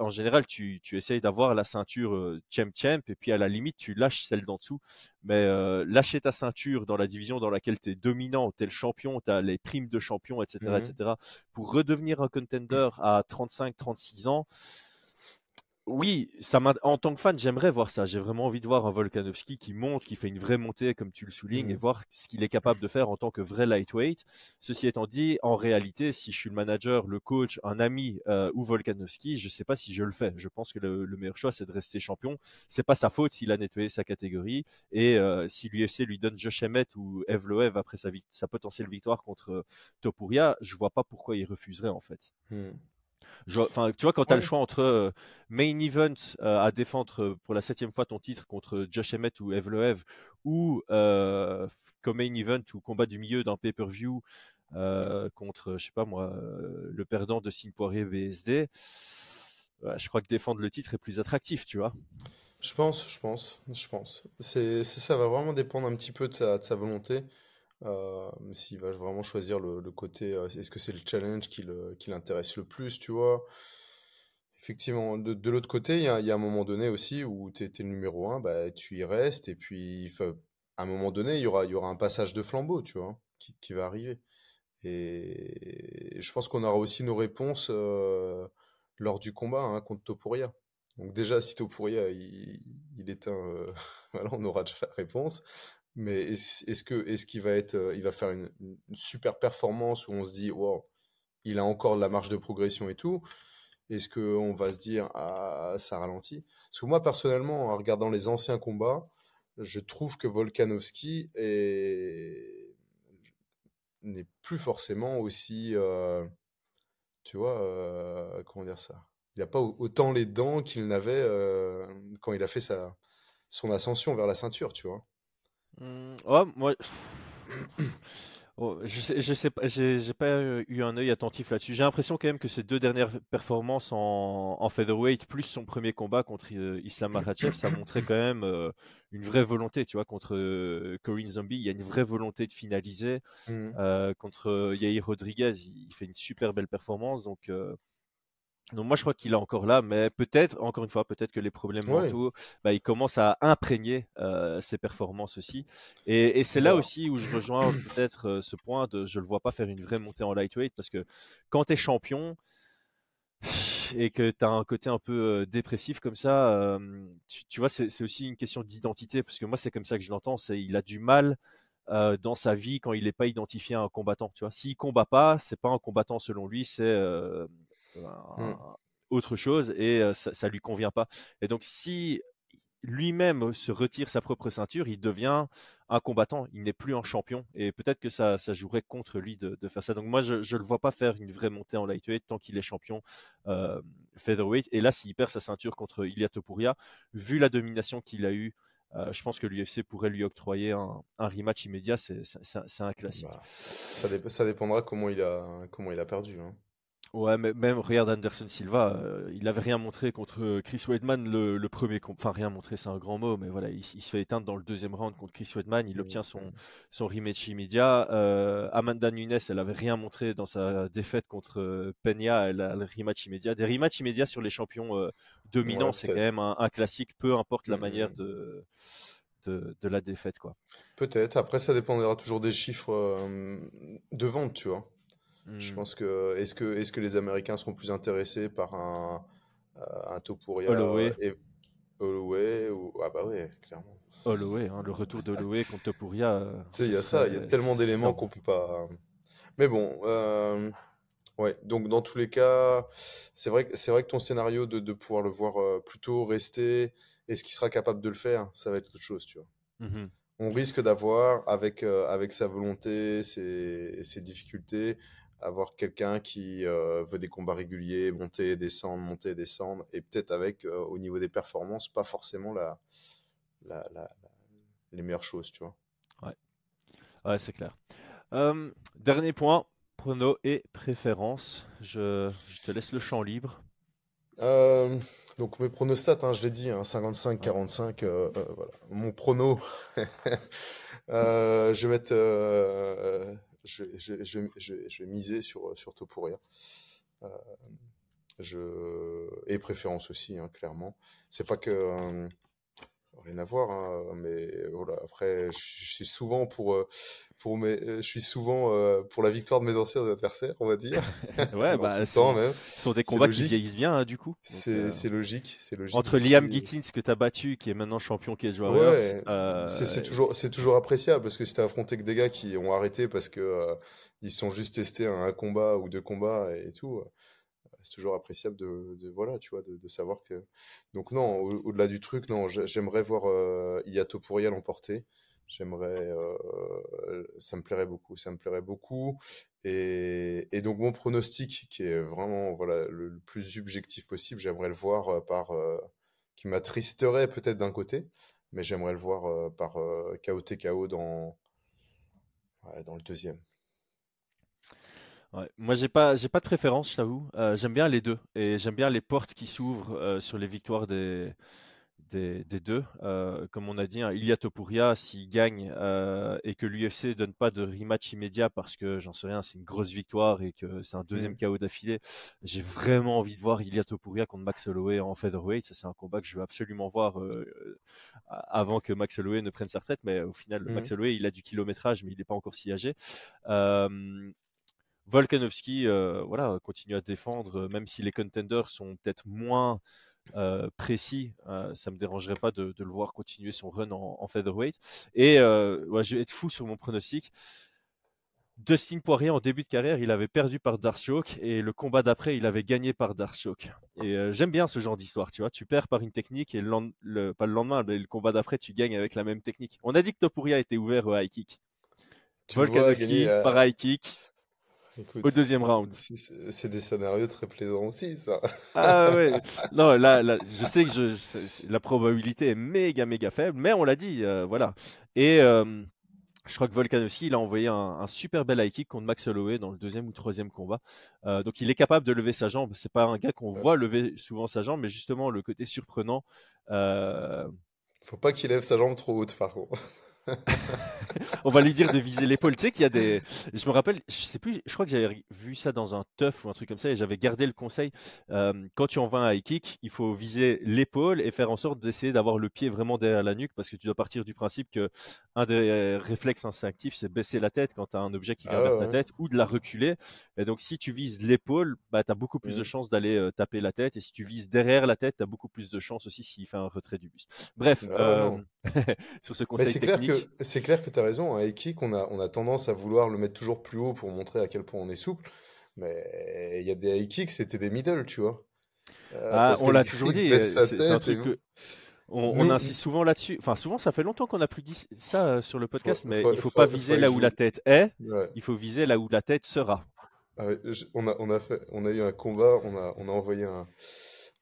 Speaker 1: en général tu, tu essayes d'avoir la ceinture euh, champ champ et puis à la limite tu lâches celle d'en dessous. Mais euh, lâcher ta ceinture dans la division dans laquelle tu es dominant tu es le champion tu as les primes de champion etc mmh etc pour redevenir un contender à 35 36 ans oui, ça en tant que fan, j'aimerais voir ça. J'ai vraiment envie de voir un Volkanovski qui monte, qui fait une vraie montée, comme tu le soulignes, et mmh. voir ce qu'il est capable de faire en tant que vrai lightweight. Ceci étant dit, en réalité, si je suis le manager, le coach, un ami euh, ou Volkanovski, je ne sais pas si je le fais. Je pense que le, meilleur choix, c'est de rester champion. C'est pas sa faute s'il a nettoyé sa catégorie. Et euh, si l'UFC lui donne Josh Emmett ou Evloev après sa, sa potentielle victoire contre euh, Topuria, je vois pas pourquoi il refuserait en fait. Mmh. Enfin, tu vois, quand tu as le choix entre euh, main event euh, à défendre euh, pour la septième fois ton titre contre Josh Emmett ou Evloev, ou comme main event ou combat du milieu d'un pay-per-view contre, je sais pas moi, le perdant de Signe Poirier BSD, je crois que défendre le titre est plus attractif, tu vois.
Speaker 5: Je pense, je pense, je pense. C'est, ça va vraiment dépendre un petit peu de sa, de sa volonté. Euh, s'il va vraiment choisir le, côté, euh, est-ce que c'est le challenge qui, l'intéresse le plus, tu vois? Effectivement, de, l'autre côté, il y, a, un moment donné aussi où tu es, le numéro 1, bah, tu y restes, et puis à un moment donné, il y aura, un passage de flambeau, tu vois, qui, va arriver. Et je pense qu'on aura aussi nos réponses euh, lors du combat hein, contre Topuria. Donc déjà, si Topuria, il, il est un, voilà, on aura déjà la réponse. Mais est-ce que est-ce qu'il va être, il va faire une, super performance où on se dit, wow, il a encore de la marge de progression et tout? Est-ce qu'on va se dire, ah, ça ralentit? Parce que moi, personnellement, en regardant les anciens combats, je trouve que Volkanovski n'est plus forcément aussi, euh, tu vois, euh, comment dire ça? Il n'a pas autant les dents qu'il n'avait euh, quand il a fait sa, son ascension vers la ceinture, tu vois?
Speaker 1: Mmh, moi. Oh, je sais, je sais pas, j'ai pas eu un œil attentif là-dessus. J'ai l'impression quand même que ses deux dernières performances en, en featherweight, plus son premier combat contre euh, Islam Makhachev, ça montrait quand même euh, une vraie volonté. Tu vois, contre euh, Corinne Zombie, il y a une vraie volonté de finaliser. Mmh. contre Yair Rodriguez, il, fait une super belle performance. Donc, donc moi je crois qu'il est encore là, mais peut-être, encore une fois, peut-être que les problèmes mentaux, bah, ils commencent à imprégner euh, ses performances aussi. Et, c'est là aussi où je rejoins peut-être euh, ce point de je le vois pas faire une vraie montée en lightweight parce que quand tu es champion et que tu as un côté un peu euh, dépressif comme ça, tu, vois, c'est aussi une question d'identité parce que moi c'est comme ça que je l'entends, c'est il a du mal dans sa vie quand il n'est pas identifié à un combattant. Tu vois, s'il combat pas, c'est pas un combattant selon lui, c'est Mmh. autre chose et ça, ça lui convient pas. Et donc si lui-même se retire sa propre ceinture, il devient un combattant, il n'est plus un champion. Et peut-être que ça, ça jouerait contre lui de, faire ça. Donc moi, je ne le vois pas faire une vraie montée en lightweight tant qu'il est champion featherweight. Et là, s'il perd sa ceinture contre Ilia Topuria, vu la domination qu'il a eue, je pense que l'UFC pourrait lui octroyer un, rematch immédiat. C'est un classique. Bah,
Speaker 5: ça, ça, dépendra comment il a, comment il a perdu. Hein.
Speaker 1: Ouais, mais même regarde Anderson Silva, euh, il avait rien montré contre euh, Chris Weidman le, premier, enfin rien montré, c'est un grand mot, mais voilà, il, se fait éteindre dans le deuxième round contre Chris Weidman, il obtient son son rematch immédiat. Euh, Amanda Nunes, elle avait rien montré dans sa défaite contre Peña, elle a le rematch immédiat. Des rematchs immédiats sur les champions dominants, c'est quand même un, classique, peu importe la mm, manière mm. de, de, de la défaite, quoi.
Speaker 5: Peut-être. Après, ça dépendra toujours des chiffres de vente, tu vois. Je hmm. pense que est-ce que est-ce que les Américains seront plus intéressés par un euh, un Topuria
Speaker 1: Holloway.
Speaker 5: et Holloway ou ah bah ouais clairement.
Speaker 1: Holloway, hein, le retour de Holloway contre Topuria. Euh,
Speaker 5: il y a ça, il y a tellement d'éléments qu'on peut pas. Mais bon, euh, ouais. Donc dans tous les cas, c'est vrai c'est vrai que ton scénario de, de pouvoir le voir euh, plutôt rester, est-ce qu'il sera capable de le faire Ça va être autre chose, tu vois. Mmh On risque d'avoir avec avec sa volonté, ses, ses difficultés, avoir quelqu'un qui euh, veut des combats réguliers, monter descendre, monter descendre, et peut-être avec, euh, au niveau des performances, pas forcément la, la, les meilleures choses, tu vois.
Speaker 1: Ouais, ouais c'est clair. Euh, dernier point, prono et préférence. Je, je, te laisse le champ libre.
Speaker 5: donc mes pronostats, hein, je l'ai dit, hein, 55-45, voilà. Mon prono, je vais mettre je, je, je, je, vais miser sur, sur Topuria. Euh, je... Et préférence aussi, hein, clairement. C'est pas que. Euh, rien à voir, hein, mais voilà. Après, je, suis souvent pour, euh, pour mes, je suis souvent euh, pour la victoire de mes anciens adversaires, on va dire.
Speaker 1: ouais, bah, ce sont des combats qui vieillissent bien, hein, du coup.
Speaker 5: C'est logique, c'est logique.
Speaker 1: Entre Liam Gittins que tu as battu, qui est maintenant champion qui est
Speaker 5: ouais, c'est toujours, c'est toujours appréciable parce que si as affronté que des gars qui ont arrêté parce que ils sont juste testés un combat ou deux combats et tout c'est toujours appréciable de, voilà tu vois de, savoir que donc non au-delà du truc non j'aimerais voir euh, Iato Pouria l'emporter j'aimerais euh, ça me plairait beaucoup ça me plairait beaucoup. Et, donc mon pronostic qui est vraiment voilà le, plus subjectif possible j'aimerais le voir euh, par euh, qui m'attristerait peut-être d'un côté mais j'aimerais le voir par KO TKO dans dans le deuxième
Speaker 1: moi, j'ai pas, j'ai pas de préférence, je t'avoue. Euh, j'aime bien les deux et j'aime bien les portes qui s'ouvrent euh, sur les victoires des, des, des deux. Euh, comme on a dit, hein, Ilia Topuria, s'il gagne et que l'UFC donne pas de rematch immédiat parce que j'en sais rien, c'est une grosse victoire et que c'est un deuxième KO d'affilée, j'ai vraiment envie de voir Ilia Topuria contre Max Holloway en featherweight. Ça, c'est un combat que je veux absolument voir avant que Max Holloway ne prenne sa retraite. Mais au final, Max mmh. Holloway, il a du kilométrage, mais il n'est pas encore si âgé. Volkanovski, euh, voilà, continue à défendre, euh, même si les contenders sont peut-être moins euh, précis, euh, ça me dérangerait pas de, le voir continuer son run en, featherweight. Et je vais être fou sur mon pronostic. Dustin Poirier, en début de carrière, il avait perdu par Darshok et le combat d'après, il avait gagné par Darshok. Et j'aime bien ce genre d'histoire, tu vois. Tu perds par une technique et le, pas le lendemain, mais le combat d'après, tu gagnes avec la même technique. On a dit que Topuria était ouvert au high kick. Volkanovski par high kick au deuxième round.
Speaker 5: C'est des scénarios très plaisants aussi, ça.
Speaker 1: Ah ouais. non, là, là, je sais que je, la probabilité est méga, méga faible, mais on l'a dit, euh, voilà. Et euh, je crois que Volkanovski, il a envoyé un, super bel high kick contre Max Holloway dans le deuxième ou troisième combat. Euh, donc il est capable de lever sa jambe. C'est pas un gars qu'on voit lever souvent sa jambe, mais justement le côté surprenant.
Speaker 5: Faut pas qu'il lève sa jambe trop haute, par contre.
Speaker 1: on va lui dire de viser l'épaule. Tu sais qu'il y a des. Je me rappelle, je sais plus, je crois que j'avais vu ça dans un teuf ou un truc comme ça et j'avais gardé le conseil. Euh, quand tu envoies un high kick, il faut viser l'épaule et faire en sorte d'essayer d'avoir le pied vraiment derrière la nuque parce que tu dois partir du principe que un des réflexes instinctifs, c'est baisser la tête quand tu as un objet qui vient ah vers ta tête ou de la reculer. Et donc, si tu vises l'épaule, bah, tu as beaucoup plus de mmh. chances d'aller euh, taper la tête. Et si tu vises derrière la tête, tu as beaucoup plus de chances aussi s'il fait un retrait du buste. Bref, ah euh, sur ce conseil technique
Speaker 5: c'est clair que tu as raison. Un kick, on a, on a tendance à vouloir le mettre toujours plus haut pour montrer à quel point on est souple. Mais il y a des high kicks, c'était des middle, tu vois.
Speaker 1: Euh, ah, on l'a toujours dit. C'est un truc que... On, insiste souvent là-dessus. Enfin, souvent, ça fait longtemps qu'on n'a plus dit ça euh, sur le podcast, mais il ne faut pas viser là où la tête est. Il faut viser là où la tête sera.
Speaker 5: Ah on, a, on, a fait, on a eu un combat, on a, on a envoyé un,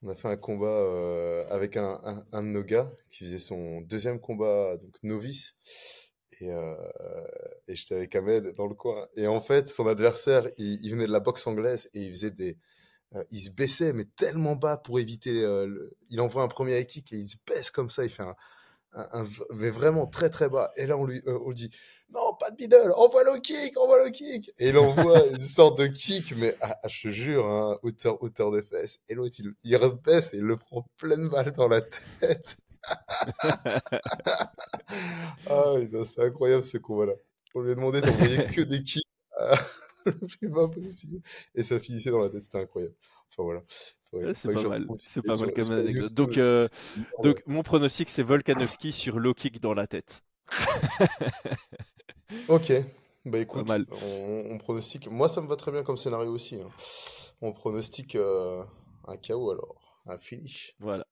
Speaker 5: on a fait un combat euh, avec un, de nos gars qui faisait son deuxième combat, donc novice. Et, euh, et j'étais avec Ahmed dans le coin. Et en fait, son adversaire, il, venait de la boxe anglaise et il faisait des. Euh, il se baissait, mais tellement bas pour éviter. il envoie un premier kick et il se baisse comme ça. Il fait un, un, vraiment très très bas. Et là, on lui, on lui dit non, pas de middle, envoie le kick, envoie le kick. Et il envoie une sorte de kick, mais ah, ah, je te jure, hein, hauteur, hauteur de fesses. Et l'autre, il, il repaisse et il le prend pleine balle dans la tête. ah, c'est incroyable ce combat-là. On lui a demandé d'envoyer que des kicks le plus bas possible. Et ça finissait dans la tête, c'était incroyable. Enfin voilà.
Speaker 1: c'est pas mal, c'est pas mal comme anecdote. Donc, euh, donc mon pronostic, c'est Volkanovski sur low kick dans la tête.
Speaker 5: Ok, bah écoute, on, pronostique. Moi, ça me va très bien comme scénario aussi. Hein. On pronostique euh, un chaos alors, un finish.
Speaker 1: Voilà,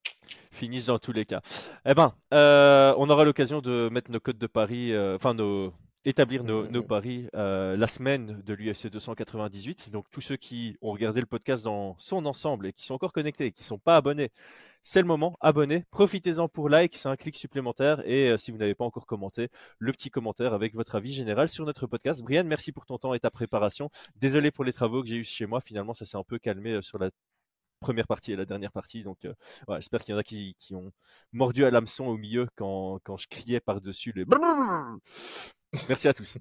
Speaker 1: finish dans tous les cas. Eh ben, euh, on aura l'occasion de mettre nos codes de paris, euh, enfin nos établir nos, nos paris la semaine de l'UFC 298. Donc tous ceux qui ont regardé le podcast dans son ensemble et qui sont encore connectés et qui ne sont pas abonnés, c'est le moment, abonnez, profitez-en pour like, c'est un clic supplémentaire et euh, si vous n'avez pas encore commenté, le petit commentaire avec votre avis général sur notre podcast. Brian, merci pour ton temps et ta préparation. Désolé pour les travaux que j'ai eu chez moi, finalement ça s'est un peu calmé euh, sur la première partie et la dernière partie. Donc, euh, j'espère qu'il y en a qui, ont mordu à l'hameçon au milieu quand, je criais par-dessus les. Merci à tous.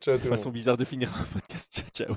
Speaker 5: ciao tout
Speaker 1: façon bizarre de finir un podcast. Ciao, ciao.